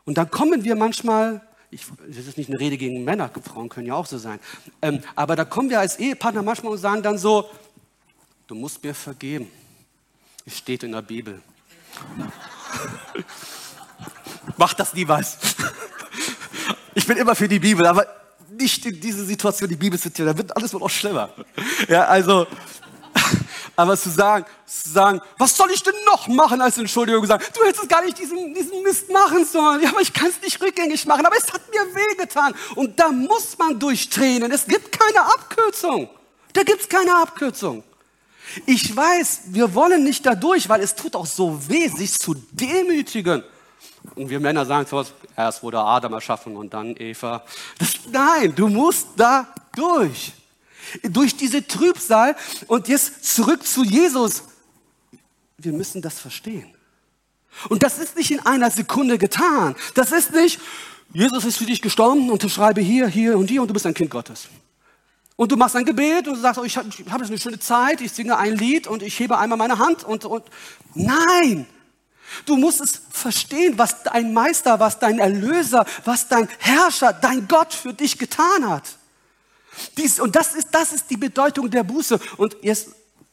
Und dann kommen wir manchmal, ich, das ist nicht eine Rede gegen Männer, Frauen können ja auch so sein, ähm, aber da kommen wir als Ehepartner manchmal und sagen dann so, du musst mir vergeben. Es steht in der Bibel. Mach das niemals. Ich bin immer für die Bibel, aber nicht in diese Situation die Bibel zitieren, da wird alles wohl noch schlimmer. Ja, also, aber zu sagen, zu sagen, was soll ich denn noch machen als Entschuldigung sagen, du hättest gar nicht diesen, diesen Mist machen sollen. Ja, aber ich kann es nicht rückgängig machen, aber es hat mir wehgetan. Und da muss man durch Tränen. Es gibt keine Abkürzung. Da gibt es keine Abkürzung. Ich weiß, wir wollen nicht dadurch, weil es tut auch so weh, sich zu demütigen. Und wir Männer sagen sowas, erst wurde Adam erschaffen und dann Eva. Das, nein, du musst da durch. Durch diese Trübsal und jetzt zurück zu Jesus. Wir müssen das verstehen. Und das ist nicht in einer Sekunde getan. Das ist nicht, Jesus ist für dich gestorben und schreibe hier, hier und hier und du bist ein Kind Gottes. Und du machst ein Gebet und du sagst, oh, ich habe hab jetzt eine schöne Zeit, ich singe ein Lied und ich hebe einmal meine Hand und, und nein, du musst es verstehen, was dein Meister, was dein Erlöser, was dein Herrscher, dein Gott für dich getan hat. Dies, und das ist, das ist die Bedeutung der Buße. Und jetzt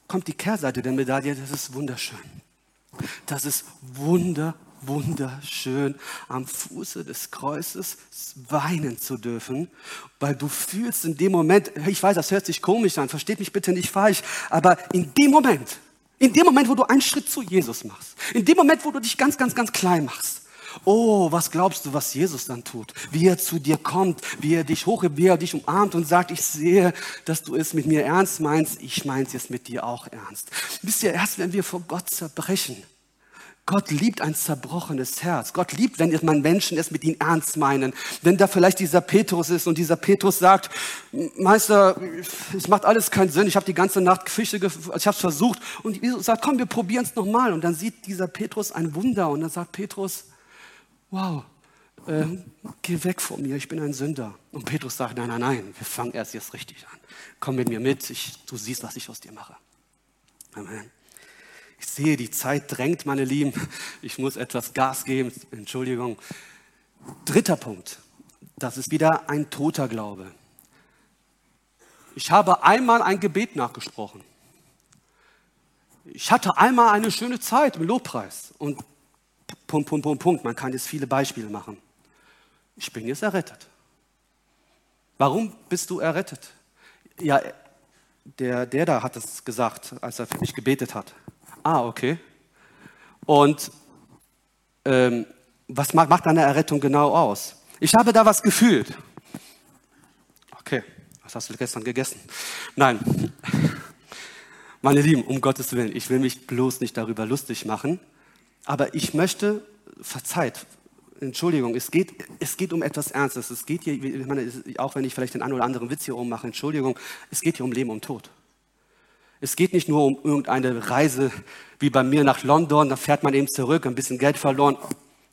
kommt die Kehrseite der Medaille, das ist wunderschön. Das ist wunder, wunderschön am Fuße des Kreuzes weinen zu dürfen, weil du fühlst in dem Moment, ich weiß, das hört sich komisch an, versteht mich bitte nicht falsch, aber in dem Moment, in dem Moment, wo du einen Schritt zu Jesus machst, in dem Moment, wo du dich ganz, ganz, ganz klein machst, Oh, was glaubst du, was Jesus dann tut? Wie er zu dir kommt, wie er dich hochhebt, wie er dich umarmt und sagt, ich sehe, dass du es mit mir ernst meinst, ich meine es jetzt mit dir auch ernst. Wisst ihr, erst wenn wir vor Gott zerbrechen, Gott liebt ein zerbrochenes Herz. Gott liebt, wenn man Menschen es mit ihm ernst meinen. Wenn da vielleicht dieser Petrus ist und dieser Petrus sagt, Meister, es macht alles keinen Sinn. Ich habe die ganze Nacht Fische, ich habe versucht. Und Jesus sagt, komm, wir probieren es nochmal. Und dann sieht dieser Petrus ein Wunder. Und dann sagt Petrus, wow, äh, geh weg von mir, ich bin ein Sünder. Und Petrus sagt, nein, nein, nein, wir fangen erst jetzt richtig an. Komm mit mir mit, ich, du siehst, was ich aus dir mache. Amen. Ich sehe, die Zeit drängt, meine Lieben. Ich muss etwas Gas geben. Entschuldigung. Dritter Punkt. Das ist wieder ein toter Glaube. Ich habe einmal ein Gebet nachgesprochen. Ich hatte einmal eine schöne Zeit im Lobpreis. Und Punkt, Punkt, Punkt, Punkt. Man kann jetzt viele Beispiele machen. Ich bin jetzt errettet. Warum bist du errettet? Ja, der, der da hat es gesagt, als er für mich gebetet hat. Ah, okay. Und ähm, was macht, macht deine Errettung genau aus? Ich habe da was gefühlt. Okay, was hast du gestern gegessen? Nein, meine Lieben, um Gottes Willen, ich will mich bloß nicht darüber lustig machen, aber ich möchte, verzeiht, Entschuldigung, es geht, es geht um etwas Ernstes. Es geht hier, ich meine, auch wenn ich vielleicht den einen oder anderen Witz hier oben mache, Entschuldigung, es geht hier um Leben und Tod. Es geht nicht nur um irgendeine Reise wie bei mir nach London, da fährt man eben zurück, ein bisschen Geld verloren.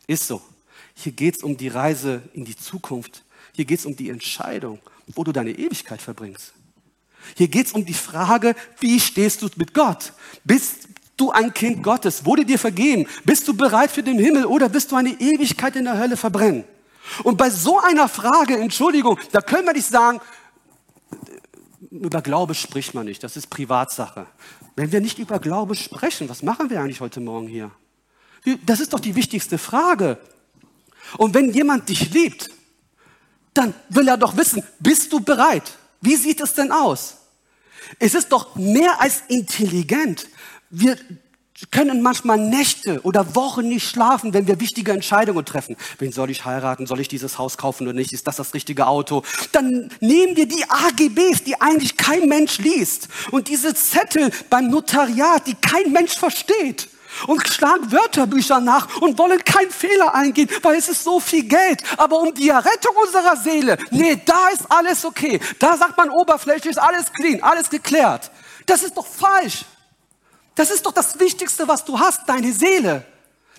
Ist so. Hier geht es um die Reise in die Zukunft. Hier geht es um die Entscheidung, wo du deine Ewigkeit verbringst. Hier geht es um die Frage, wie stehst du mit Gott? Bist du ein Kind Gottes? Wurde dir vergeben? Bist du bereit für den Himmel oder wirst du eine Ewigkeit in der Hölle verbrennen? Und bei so einer Frage, Entschuldigung, da können wir nicht sagen, über Glaube spricht man nicht, das ist Privatsache. Wenn wir nicht über Glaube sprechen, was machen wir eigentlich heute Morgen hier? Das ist doch die wichtigste Frage. Und wenn jemand dich liebt, dann will er doch wissen, bist du bereit? Wie sieht es denn aus? Es ist doch mehr als intelligent. Wir können manchmal Nächte oder Wochen nicht schlafen, wenn wir wichtige Entscheidungen treffen. Wen soll ich heiraten? Soll ich dieses Haus kaufen oder nicht? Ist das das richtige Auto? Dann nehmen wir die AGBs, die eigentlich kein Mensch liest und diese Zettel beim Notariat, die kein Mensch versteht und schlagen Wörterbücher nach und wollen keinen Fehler eingehen, weil es ist so viel Geld. Aber um die Errettung unserer Seele, nee, da ist alles okay. Da sagt man oberflächlich, ist alles clean, alles geklärt. Das ist doch falsch. Das ist doch das Wichtigste, was du hast, deine Seele.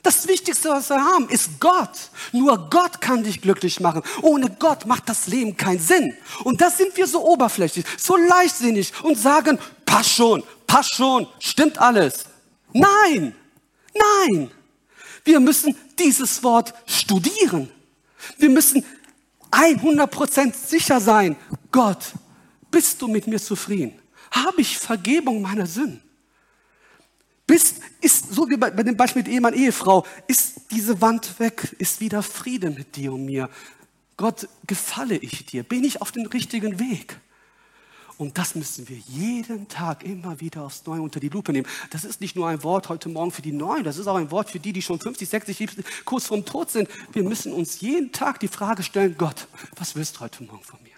Das Wichtigste, was wir haben, ist Gott. Nur Gott kann dich glücklich machen. Ohne Gott macht das Leben keinen Sinn. Und das sind wir so oberflächlich, so leichtsinnig und sagen, pass schon, pass schon, stimmt alles. Nein, nein. Wir müssen dieses Wort studieren. Wir müssen 100% sicher sein, Gott, bist du mit mir zufrieden? Habe ich Vergebung meiner Sünden? Bist, ist, so wie bei, bei dem Beispiel mit Ehemann, Ehefrau, ist diese Wand weg, ist wieder Friede mit dir und mir. Gott, gefalle ich dir? Bin ich auf dem richtigen Weg? Und das müssen wir jeden Tag immer wieder aufs Neue unter die Lupe nehmen. Das ist nicht nur ein Wort heute Morgen für die Neuen, das ist auch ein Wort für die, die schon 50, 60, 70, kurz vorm Tod sind. Wir müssen uns jeden Tag die Frage stellen, Gott, was willst du heute Morgen von mir?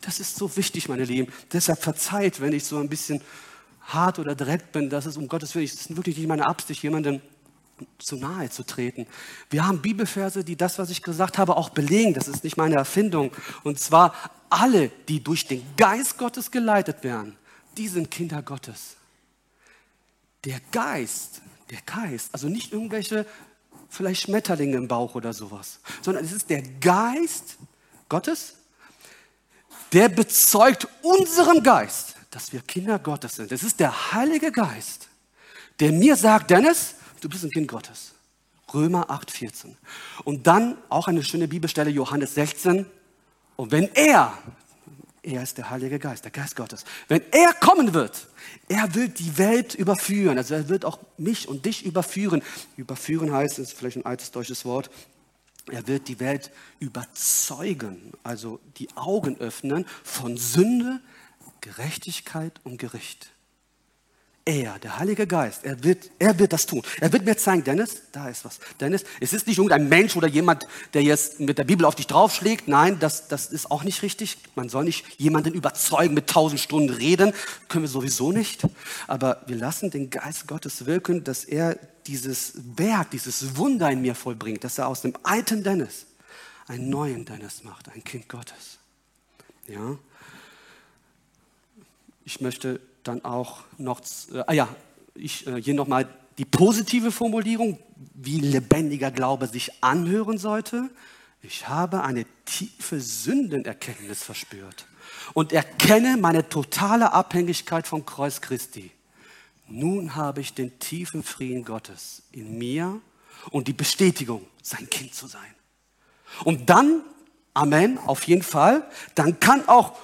Das ist so wichtig, meine Lieben. Deshalb verzeiht, wenn ich so ein bisschen hart oder direkt bin, das ist um Gottes Willen, das ist wirklich nicht meine Absicht, jemandem zu nahe zu treten. Wir haben Bibelverse, die das, was ich gesagt habe, auch belegen. Das ist nicht meine Erfindung. Und zwar alle, die durch den Geist Gottes geleitet werden, die sind Kinder Gottes. Der Geist, der Geist, also nicht irgendwelche vielleicht Schmetterlinge im Bauch oder sowas, sondern es ist der Geist Gottes, der bezeugt unserem Geist, dass wir Kinder Gottes sind. Es ist der Heilige Geist, der mir sagt, Dennis, du bist ein Kind Gottes. Römer 8, 14. Und dann auch eine schöne Bibelstelle, Johannes 16. Und wenn er, er ist der Heilige Geist, der Geist Gottes, wenn er kommen wird, er wird die Welt überführen. Also er wird auch mich und dich überführen. Überführen heißt, ist vielleicht ein altes deutsches Wort, er wird die Welt überzeugen, also die Augen öffnen von Sünde, Gerechtigkeit und Gericht. Er, der Heilige Geist, er wird, er wird das tun. Er wird mir zeigen, Dennis, da ist was. Dennis, es ist nicht irgendein Mensch oder jemand, der jetzt mit der Bibel auf dich draufschlägt. Nein, das, das ist auch nicht richtig. Man soll nicht jemanden überzeugen mit tausend Stunden reden. Können wir sowieso nicht. Aber wir lassen den Geist Gottes wirken, dass er dieses Werk, dieses Wunder in mir vollbringt, dass er aus dem alten Dennis einen neuen Dennis macht, ein Kind Gottes. Ja. Ich möchte dann auch noch, äh, ah ja, ich, äh, hier nochmal die positive Formulierung, wie lebendiger Glaube sich anhören sollte. Ich habe eine tiefe Sündenerkenntnis verspürt und erkenne meine totale Abhängigkeit vom Kreuz Christi. Nun habe ich den tiefen Frieden Gottes in mir und die Bestätigung, sein Kind zu sein. Und dann, Amen, auf jeden Fall, dann kann auch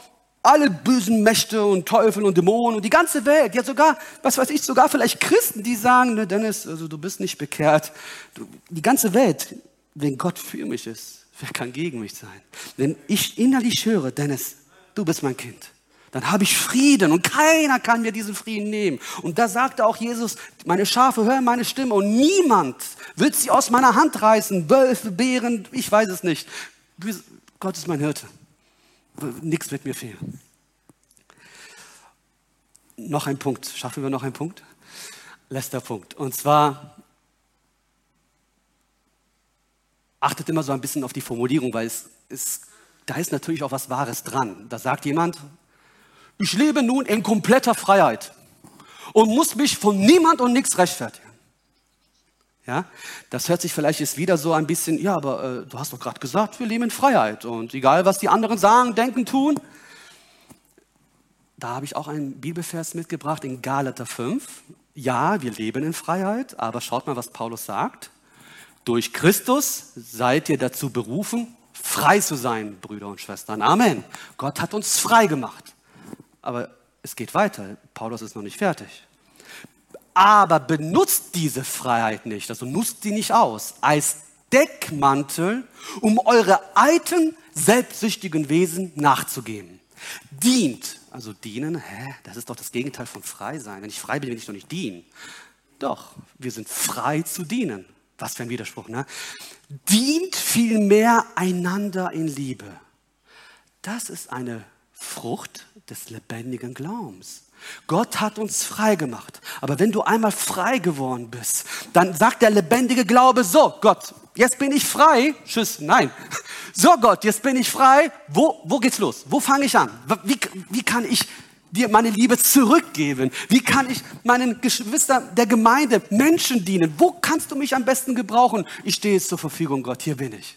alle bösen Mächte und Teufel und Dämonen und die ganze Welt, ja sogar, was weiß ich, sogar vielleicht Christen, die sagen, ne, Dennis, also du bist nicht bekehrt. Du, die ganze Welt, wenn Gott für mich ist, wer kann gegen mich sein? Wenn ich innerlich höre, Dennis, du bist mein Kind, dann habe ich Frieden und keiner kann mir diesen Frieden nehmen. Und da sagte auch Jesus, meine Schafe hören meine Stimme und niemand wird sie aus meiner Hand reißen. Wölfe, Bären, ich weiß es nicht. Gott ist mein Hirte. Nichts wird mir fehlen. Noch ein Punkt. Schaffen wir noch einen Punkt? Letzter Punkt. Und zwar, achtet immer so ein bisschen auf die Formulierung, weil es, es, da ist natürlich auch was Wahres dran. Da sagt jemand, ich lebe nun in kompletter Freiheit und muss mich von niemand und nichts rechtfertigen. Ja, das hört sich vielleicht jetzt wieder so ein bisschen, ja, aber äh, du hast doch gerade gesagt, wir leben in Freiheit und egal, was die anderen sagen, denken, tun. Da habe ich auch einen Bibelvers mitgebracht in Galater 5. Ja, wir leben in Freiheit, aber schaut mal, was Paulus sagt. Durch Christus seid ihr dazu berufen, frei zu sein, Brüder und Schwestern. Amen. Gott hat uns frei gemacht. Aber es geht weiter. Paulus ist noch nicht fertig. Aber benutzt diese Freiheit nicht, also nutzt die nicht aus, als Deckmantel, um eure alten, selbstsüchtigen Wesen nachzugeben. Dient, also dienen, hä, das ist doch das Gegenteil von frei sein. Wenn ich frei bin, will ich doch nicht dienen. Doch, wir sind frei zu dienen. Was für ein Widerspruch, ne? Dient vielmehr einander in Liebe. Das ist eine Frucht des lebendigen Glaubens. Gott hat uns frei gemacht. Aber wenn du einmal frei geworden bist, dann sagt der lebendige Glaube, so Gott, jetzt bin ich frei. Tschüss, nein. So Gott, jetzt bin ich frei. Wo, wo geht's los? Wo fange ich an? Wie, wie kann ich dir meine Liebe zurückgeben? Wie kann ich meinen Geschwistern der Gemeinde, Menschen dienen? Wo kannst du mich am besten gebrauchen? Ich stehe jetzt zur Verfügung, Gott, hier bin ich.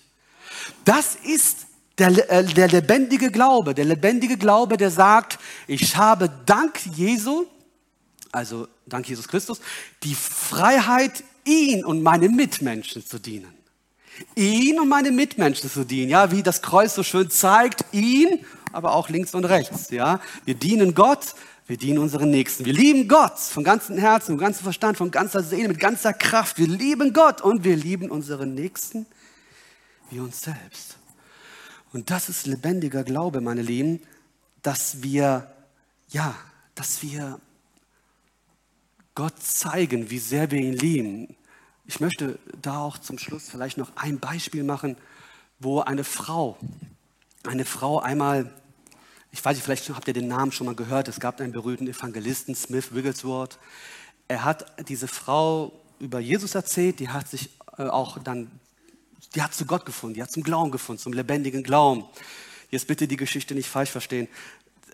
Das ist der, äh, der lebendige Glaube, der lebendige Glaube, der sagt, ich habe dank Jesu, also dank Jesus Christus, die Freiheit, ihn und meine Mitmenschen zu dienen. Ihn und meine Mitmenschen zu dienen, ja, wie das Kreuz so schön zeigt, ihn, aber auch links und rechts, ja. Wir dienen Gott, wir dienen unseren Nächsten. Wir lieben Gott von ganzem Herzen, von ganzem Verstand, von ganzer Seele, mit ganzer Kraft. Wir lieben Gott und wir lieben unseren Nächsten wie uns selbst. Und das ist lebendiger Glaube, meine Lieben, dass wir, ja, dass wir Gott zeigen, wie sehr wir ihn lieben. Ich möchte da auch zum Schluss vielleicht noch ein Beispiel machen, wo eine Frau, eine Frau einmal, ich weiß nicht, vielleicht habt ihr den Namen schon mal gehört, es gab einen berühmten Evangelisten, Smith Wigglesworth. Er hat diese Frau über Jesus erzählt, die hat sich äh, auch dann die hat zu Gott gefunden, die hat zum Glauben gefunden, zum lebendigen Glauben. Jetzt bitte die Geschichte nicht falsch verstehen.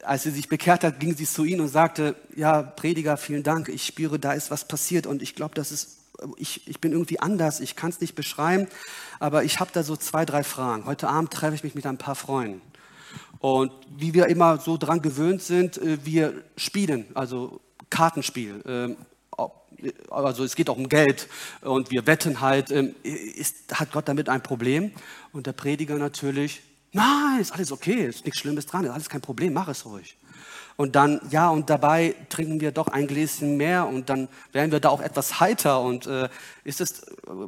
Als sie sich bekehrt hat, ging sie zu ihm und sagte, ja, Prediger, vielen Dank, ich spüre, da ist was passiert und ich glaube, das ist, ich, ich bin irgendwie anders, ich kann es nicht beschreiben, aber ich habe da so zwei, drei Fragen. Heute Abend treffe ich mich mit ein paar Freunden. Und wie wir immer so dran gewöhnt sind, äh, wir spielen, also Kartenspiel. Also es geht auch um Geld und wir wetten halt, ähm, ist, hat Gott damit ein Problem? Und der Prediger natürlich, nein, ist alles okay, ist nichts Schlimmes dran, ist alles kein Problem, mach es ruhig. Und dann, ja, und dabei trinken wir doch ein Gläschen mehr und dann werden wir da auch etwas heiter. Und äh, ist es,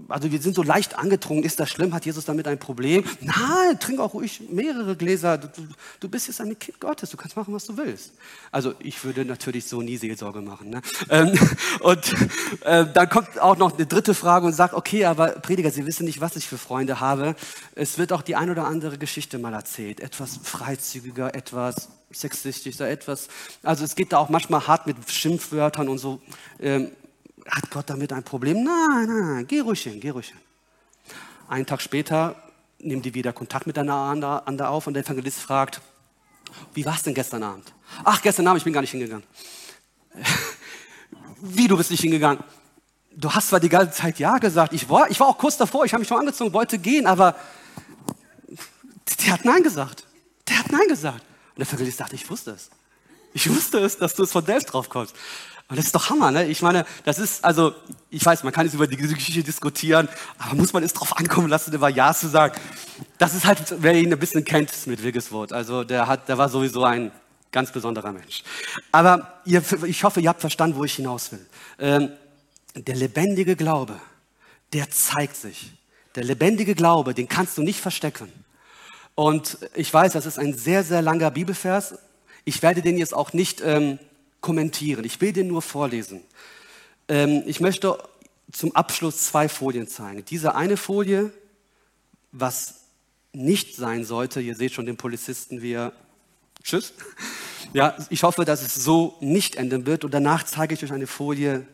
also wir sind so leicht angetrunken, ist das schlimm? Hat Jesus damit ein Problem? Nein, trink auch ruhig mehrere Gläser. Du, du, bist jetzt ein Kind Gottes, du kannst machen, was du willst. Also ich würde natürlich so nie Seelsorge machen. Ne? Ähm, und äh, dann kommt auch noch eine dritte Frage und sagt, okay, aber Prediger, Sie wissen nicht, was ich für Freunde habe. Es wird auch die ein oder andere Geschichte mal erzählt. Etwas freizügiger, etwas sexistisch, so etwas. Also es geht da auch manchmal hart mit Schimpfwörtern und so. Ähm, hat Gott damit ein Problem? Nein, nein, nein, geh ruhig hin, geh ruhig hin. Einen Tag später nehmen die wieder Kontakt miteinander auf und der Evangelist fragt, wie war es denn gestern Abend? Ach, gestern Abend, ich bin gar nicht hingegangen. Wie, du bist nicht hingegangen? Du hast zwar die ganze Zeit Ja gesagt, ich war, ich war auch kurz davor, ich habe mich schon angezogen, wollte gehen, aber der hat Nein gesagt. Der hat Nein gesagt. Und der Evangelist sagte, ich wusste es. Ich wusste es, dass du es von selbst drauf kommst. Und das ist doch Hammer, ne? Ich meine, das ist, also, ich weiß, man kann jetzt über die Geschichte diskutieren, aber muss man es drauf ankommen lassen, über Ja zu sagen? Das ist halt, wer ihn ein bisschen kennt mit Wiggeswort. Also, der hat, der war sowieso ein ganz besonderer Mensch. Aber ihr, ich hoffe, ihr habt verstanden, wo ich hinaus will. Ähm, der lebendige Glaube, der zeigt sich. Der lebendige Glaube, den kannst du nicht verstecken. Und ich weiß, das ist ein sehr, sehr langer Bibelvers. Ich werde den jetzt auch nicht ähm, kommentieren. Ich will den nur vorlesen. Ähm, ich möchte zum Abschluss zwei Folien zeigen. Diese eine Folie, was nicht sein sollte, ihr seht schon den Polizisten, wie er, tschüss. Ja, ich hoffe, dass es so nicht enden wird. Und danach zeige ich euch eine Folie,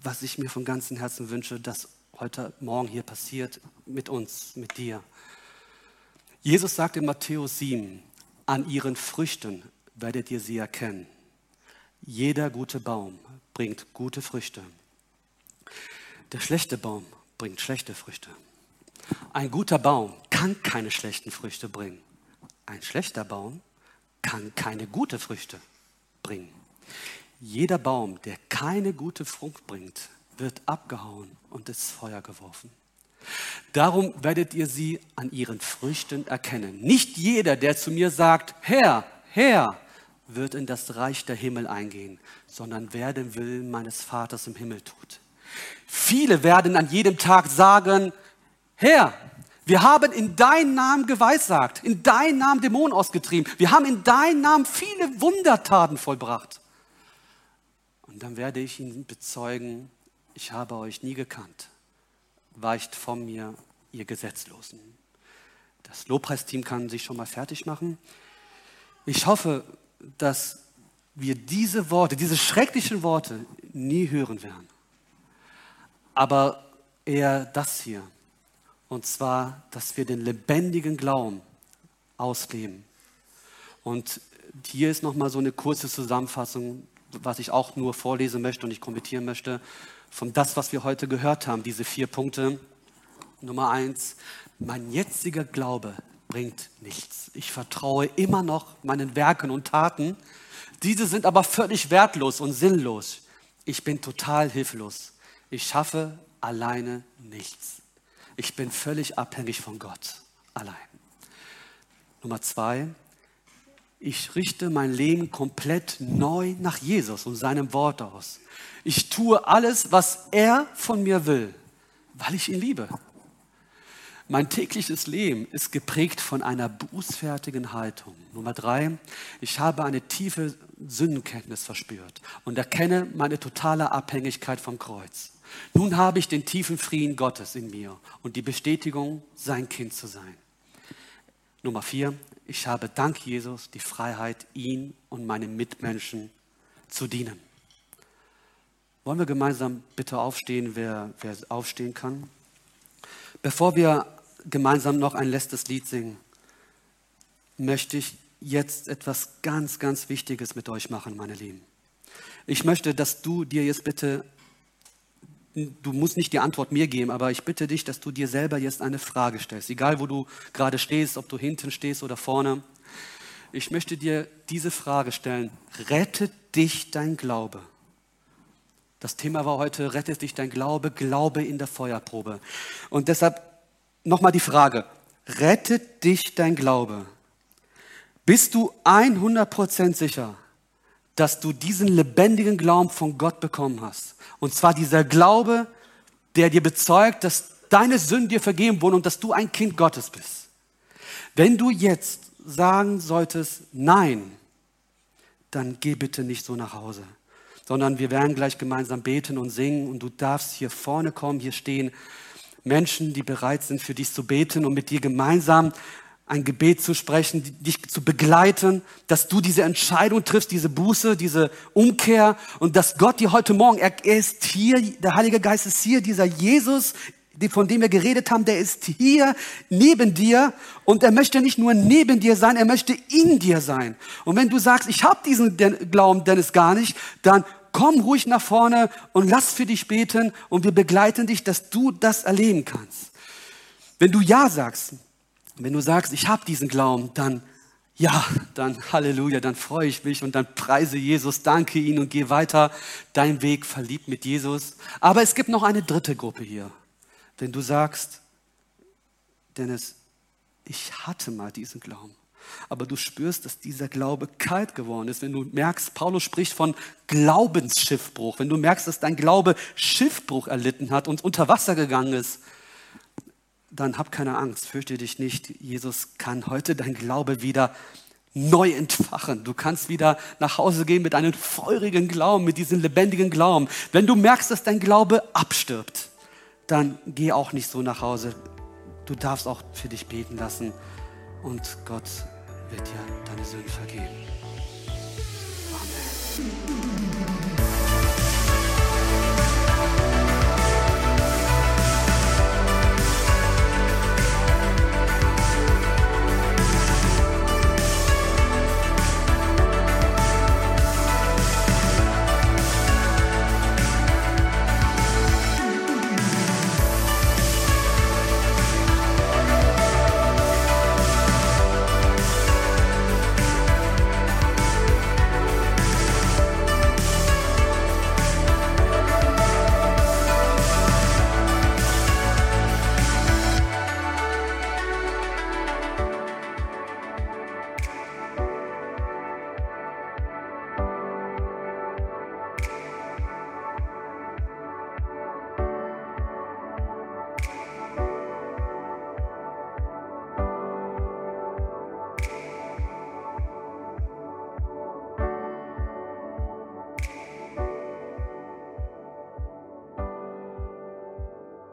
was ich mir von ganzem Herzen wünsche, dass heute Morgen hier passiert mit uns, mit dir. Jesus sagt in Matthäus 7, an ihren Früchten werdet ihr sie erkennen. Jeder gute Baum bringt gute Früchte. Der schlechte Baum bringt schlechte Früchte. Ein guter Baum kann keine schlechten Früchte bringen. Ein schlechter Baum kann keine gute Früchte bringen. Jeder Baum, der keine gute Frucht bringt, wird abgehauen und ins Feuer geworfen. Darum werdet ihr sie an ihren Früchten erkennen. Nicht jeder, der zu mir sagt, Herr, Herr, wird in das Reich der Himmel eingehen, sondern wer den Willen meines Vaters im Himmel tut. Viele werden an jedem Tag sagen, Herr, wir haben in deinen Namen geweissagt, in deinen Namen Dämonen ausgetrieben, wir haben in deinen Namen viele Wundertaten vollbracht. Und dann werde ich ihnen bezeugen, ich habe euch nie gekannt. Weicht von mir, ihr Gesetzlosen. Das Lobpreisteam kann sich schon mal fertig machen. Ich hoffe, dass wir diese Worte, diese schrecklichen Worte nie hören werden. Aber eher das hier. Und zwar, dass wir den lebendigen Glauben ausleben. Und hier ist nochmal so eine kurze Zusammenfassung, was ich auch nur vorlesen möchte und ich kommentieren möchte, von das, was wir heute gehört haben, diese vier Punkte. Nummer eins, mein jetziger Glaube bringt nichts. Ich vertraue immer noch meinen Werken und Taten. Diese sind aber völlig wertlos und sinnlos. Ich bin total hilflos. Ich schaffe alleine nichts. Ich bin völlig abhängig von Gott allein. Nummer zwei, ich richte mein Leben komplett neu nach Jesus und seinem Wort aus. Ich tue alles, was er von mir will, weil ich ihn liebe. Mein tägliches Leben ist geprägt von einer bußfertigen Haltung. Nummer drei, ich habe eine tiefe Sündenkenntnis verspürt und erkenne meine totale Abhängigkeit vom Kreuz. Nun habe ich den tiefen Frieden Gottes in mir und die Bestätigung, sein Kind zu sein. Nummer vier, ich habe dank Jesus die Freiheit, ihn und meinen Mitmenschen zu dienen. Wollen wir gemeinsam bitte aufstehen, wer, wer aufstehen kann? Bevor wir gemeinsam noch ein letztes Lied singen, möchte ich jetzt etwas ganz, ganz Wichtiges mit euch machen, meine Lieben. Ich möchte, dass du dir jetzt bitte, du musst nicht die Antwort mir geben, aber ich bitte dich, dass du dir selber jetzt eine Frage stellst, egal wo du gerade stehst, ob du hinten stehst oder vorne. Ich möchte dir diese Frage stellen, rettet dich dein Glaube? Das Thema war heute, rettet dich dein Glaube, Glaube in der Feuerprobe. Und deshalb nochmal die Frage, rettet dich dein Glaube? Bist du 100% sicher, dass du diesen lebendigen Glauben von Gott bekommen hast? Und zwar dieser Glaube, der dir bezeugt, dass deine Sünden dir vergeben wurden und dass du ein Kind Gottes bist. Wenn du jetzt sagen solltest, nein, dann geh bitte nicht so nach Hause, sondern wir werden gleich gemeinsam beten und singen und du darfst hier vorne kommen, hier stehen Menschen, die bereit sind, für dich zu beten und mit dir gemeinsam ein Gebet zu sprechen, dich zu begleiten, dass du diese Entscheidung triffst, diese Buße, diese Umkehr und dass Gott dir heute Morgen, er, er ist hier, der Heilige Geist ist hier, dieser Jesus, von dem wir geredet haben, der ist hier neben dir und er möchte nicht nur neben dir sein, er möchte in dir sein. Und wenn du sagst, ich habe diesen Glauben Dennis gar nicht, dann komm ruhig nach vorne und lass für dich beten und wir begleiten dich, dass du das erleben kannst. Wenn du Ja sagst, wenn du sagst, ich habe diesen Glauben, dann ja, dann Halleluja, dann freue ich mich und dann preise Jesus, danke ihn und gehe weiter dein Weg verliebt mit Jesus. Aber es gibt noch eine dritte Gruppe hier. Wenn du sagst, Dennis, ich hatte mal diesen Glauben, aber du spürst, dass dieser Glaube kalt geworden ist. Wenn du merkst, Paulus spricht von Glaubensschiffbruch, wenn du merkst, dass dein Glaube Schiffbruch erlitten hat und unter Wasser gegangen ist, dann hab keine Angst, fürchte dich nicht. Jesus kann heute dein Glaube wieder neu entfachen. Du kannst wieder nach Hause gehen mit einem feurigen Glauben, mit diesem lebendigen Glauben. Wenn du merkst, dass dein Glaube abstirbt, dann geh auch nicht so nach Hause. Du darfst auch für dich beten lassen und Gott wird dir deine Sünden vergeben. Amen.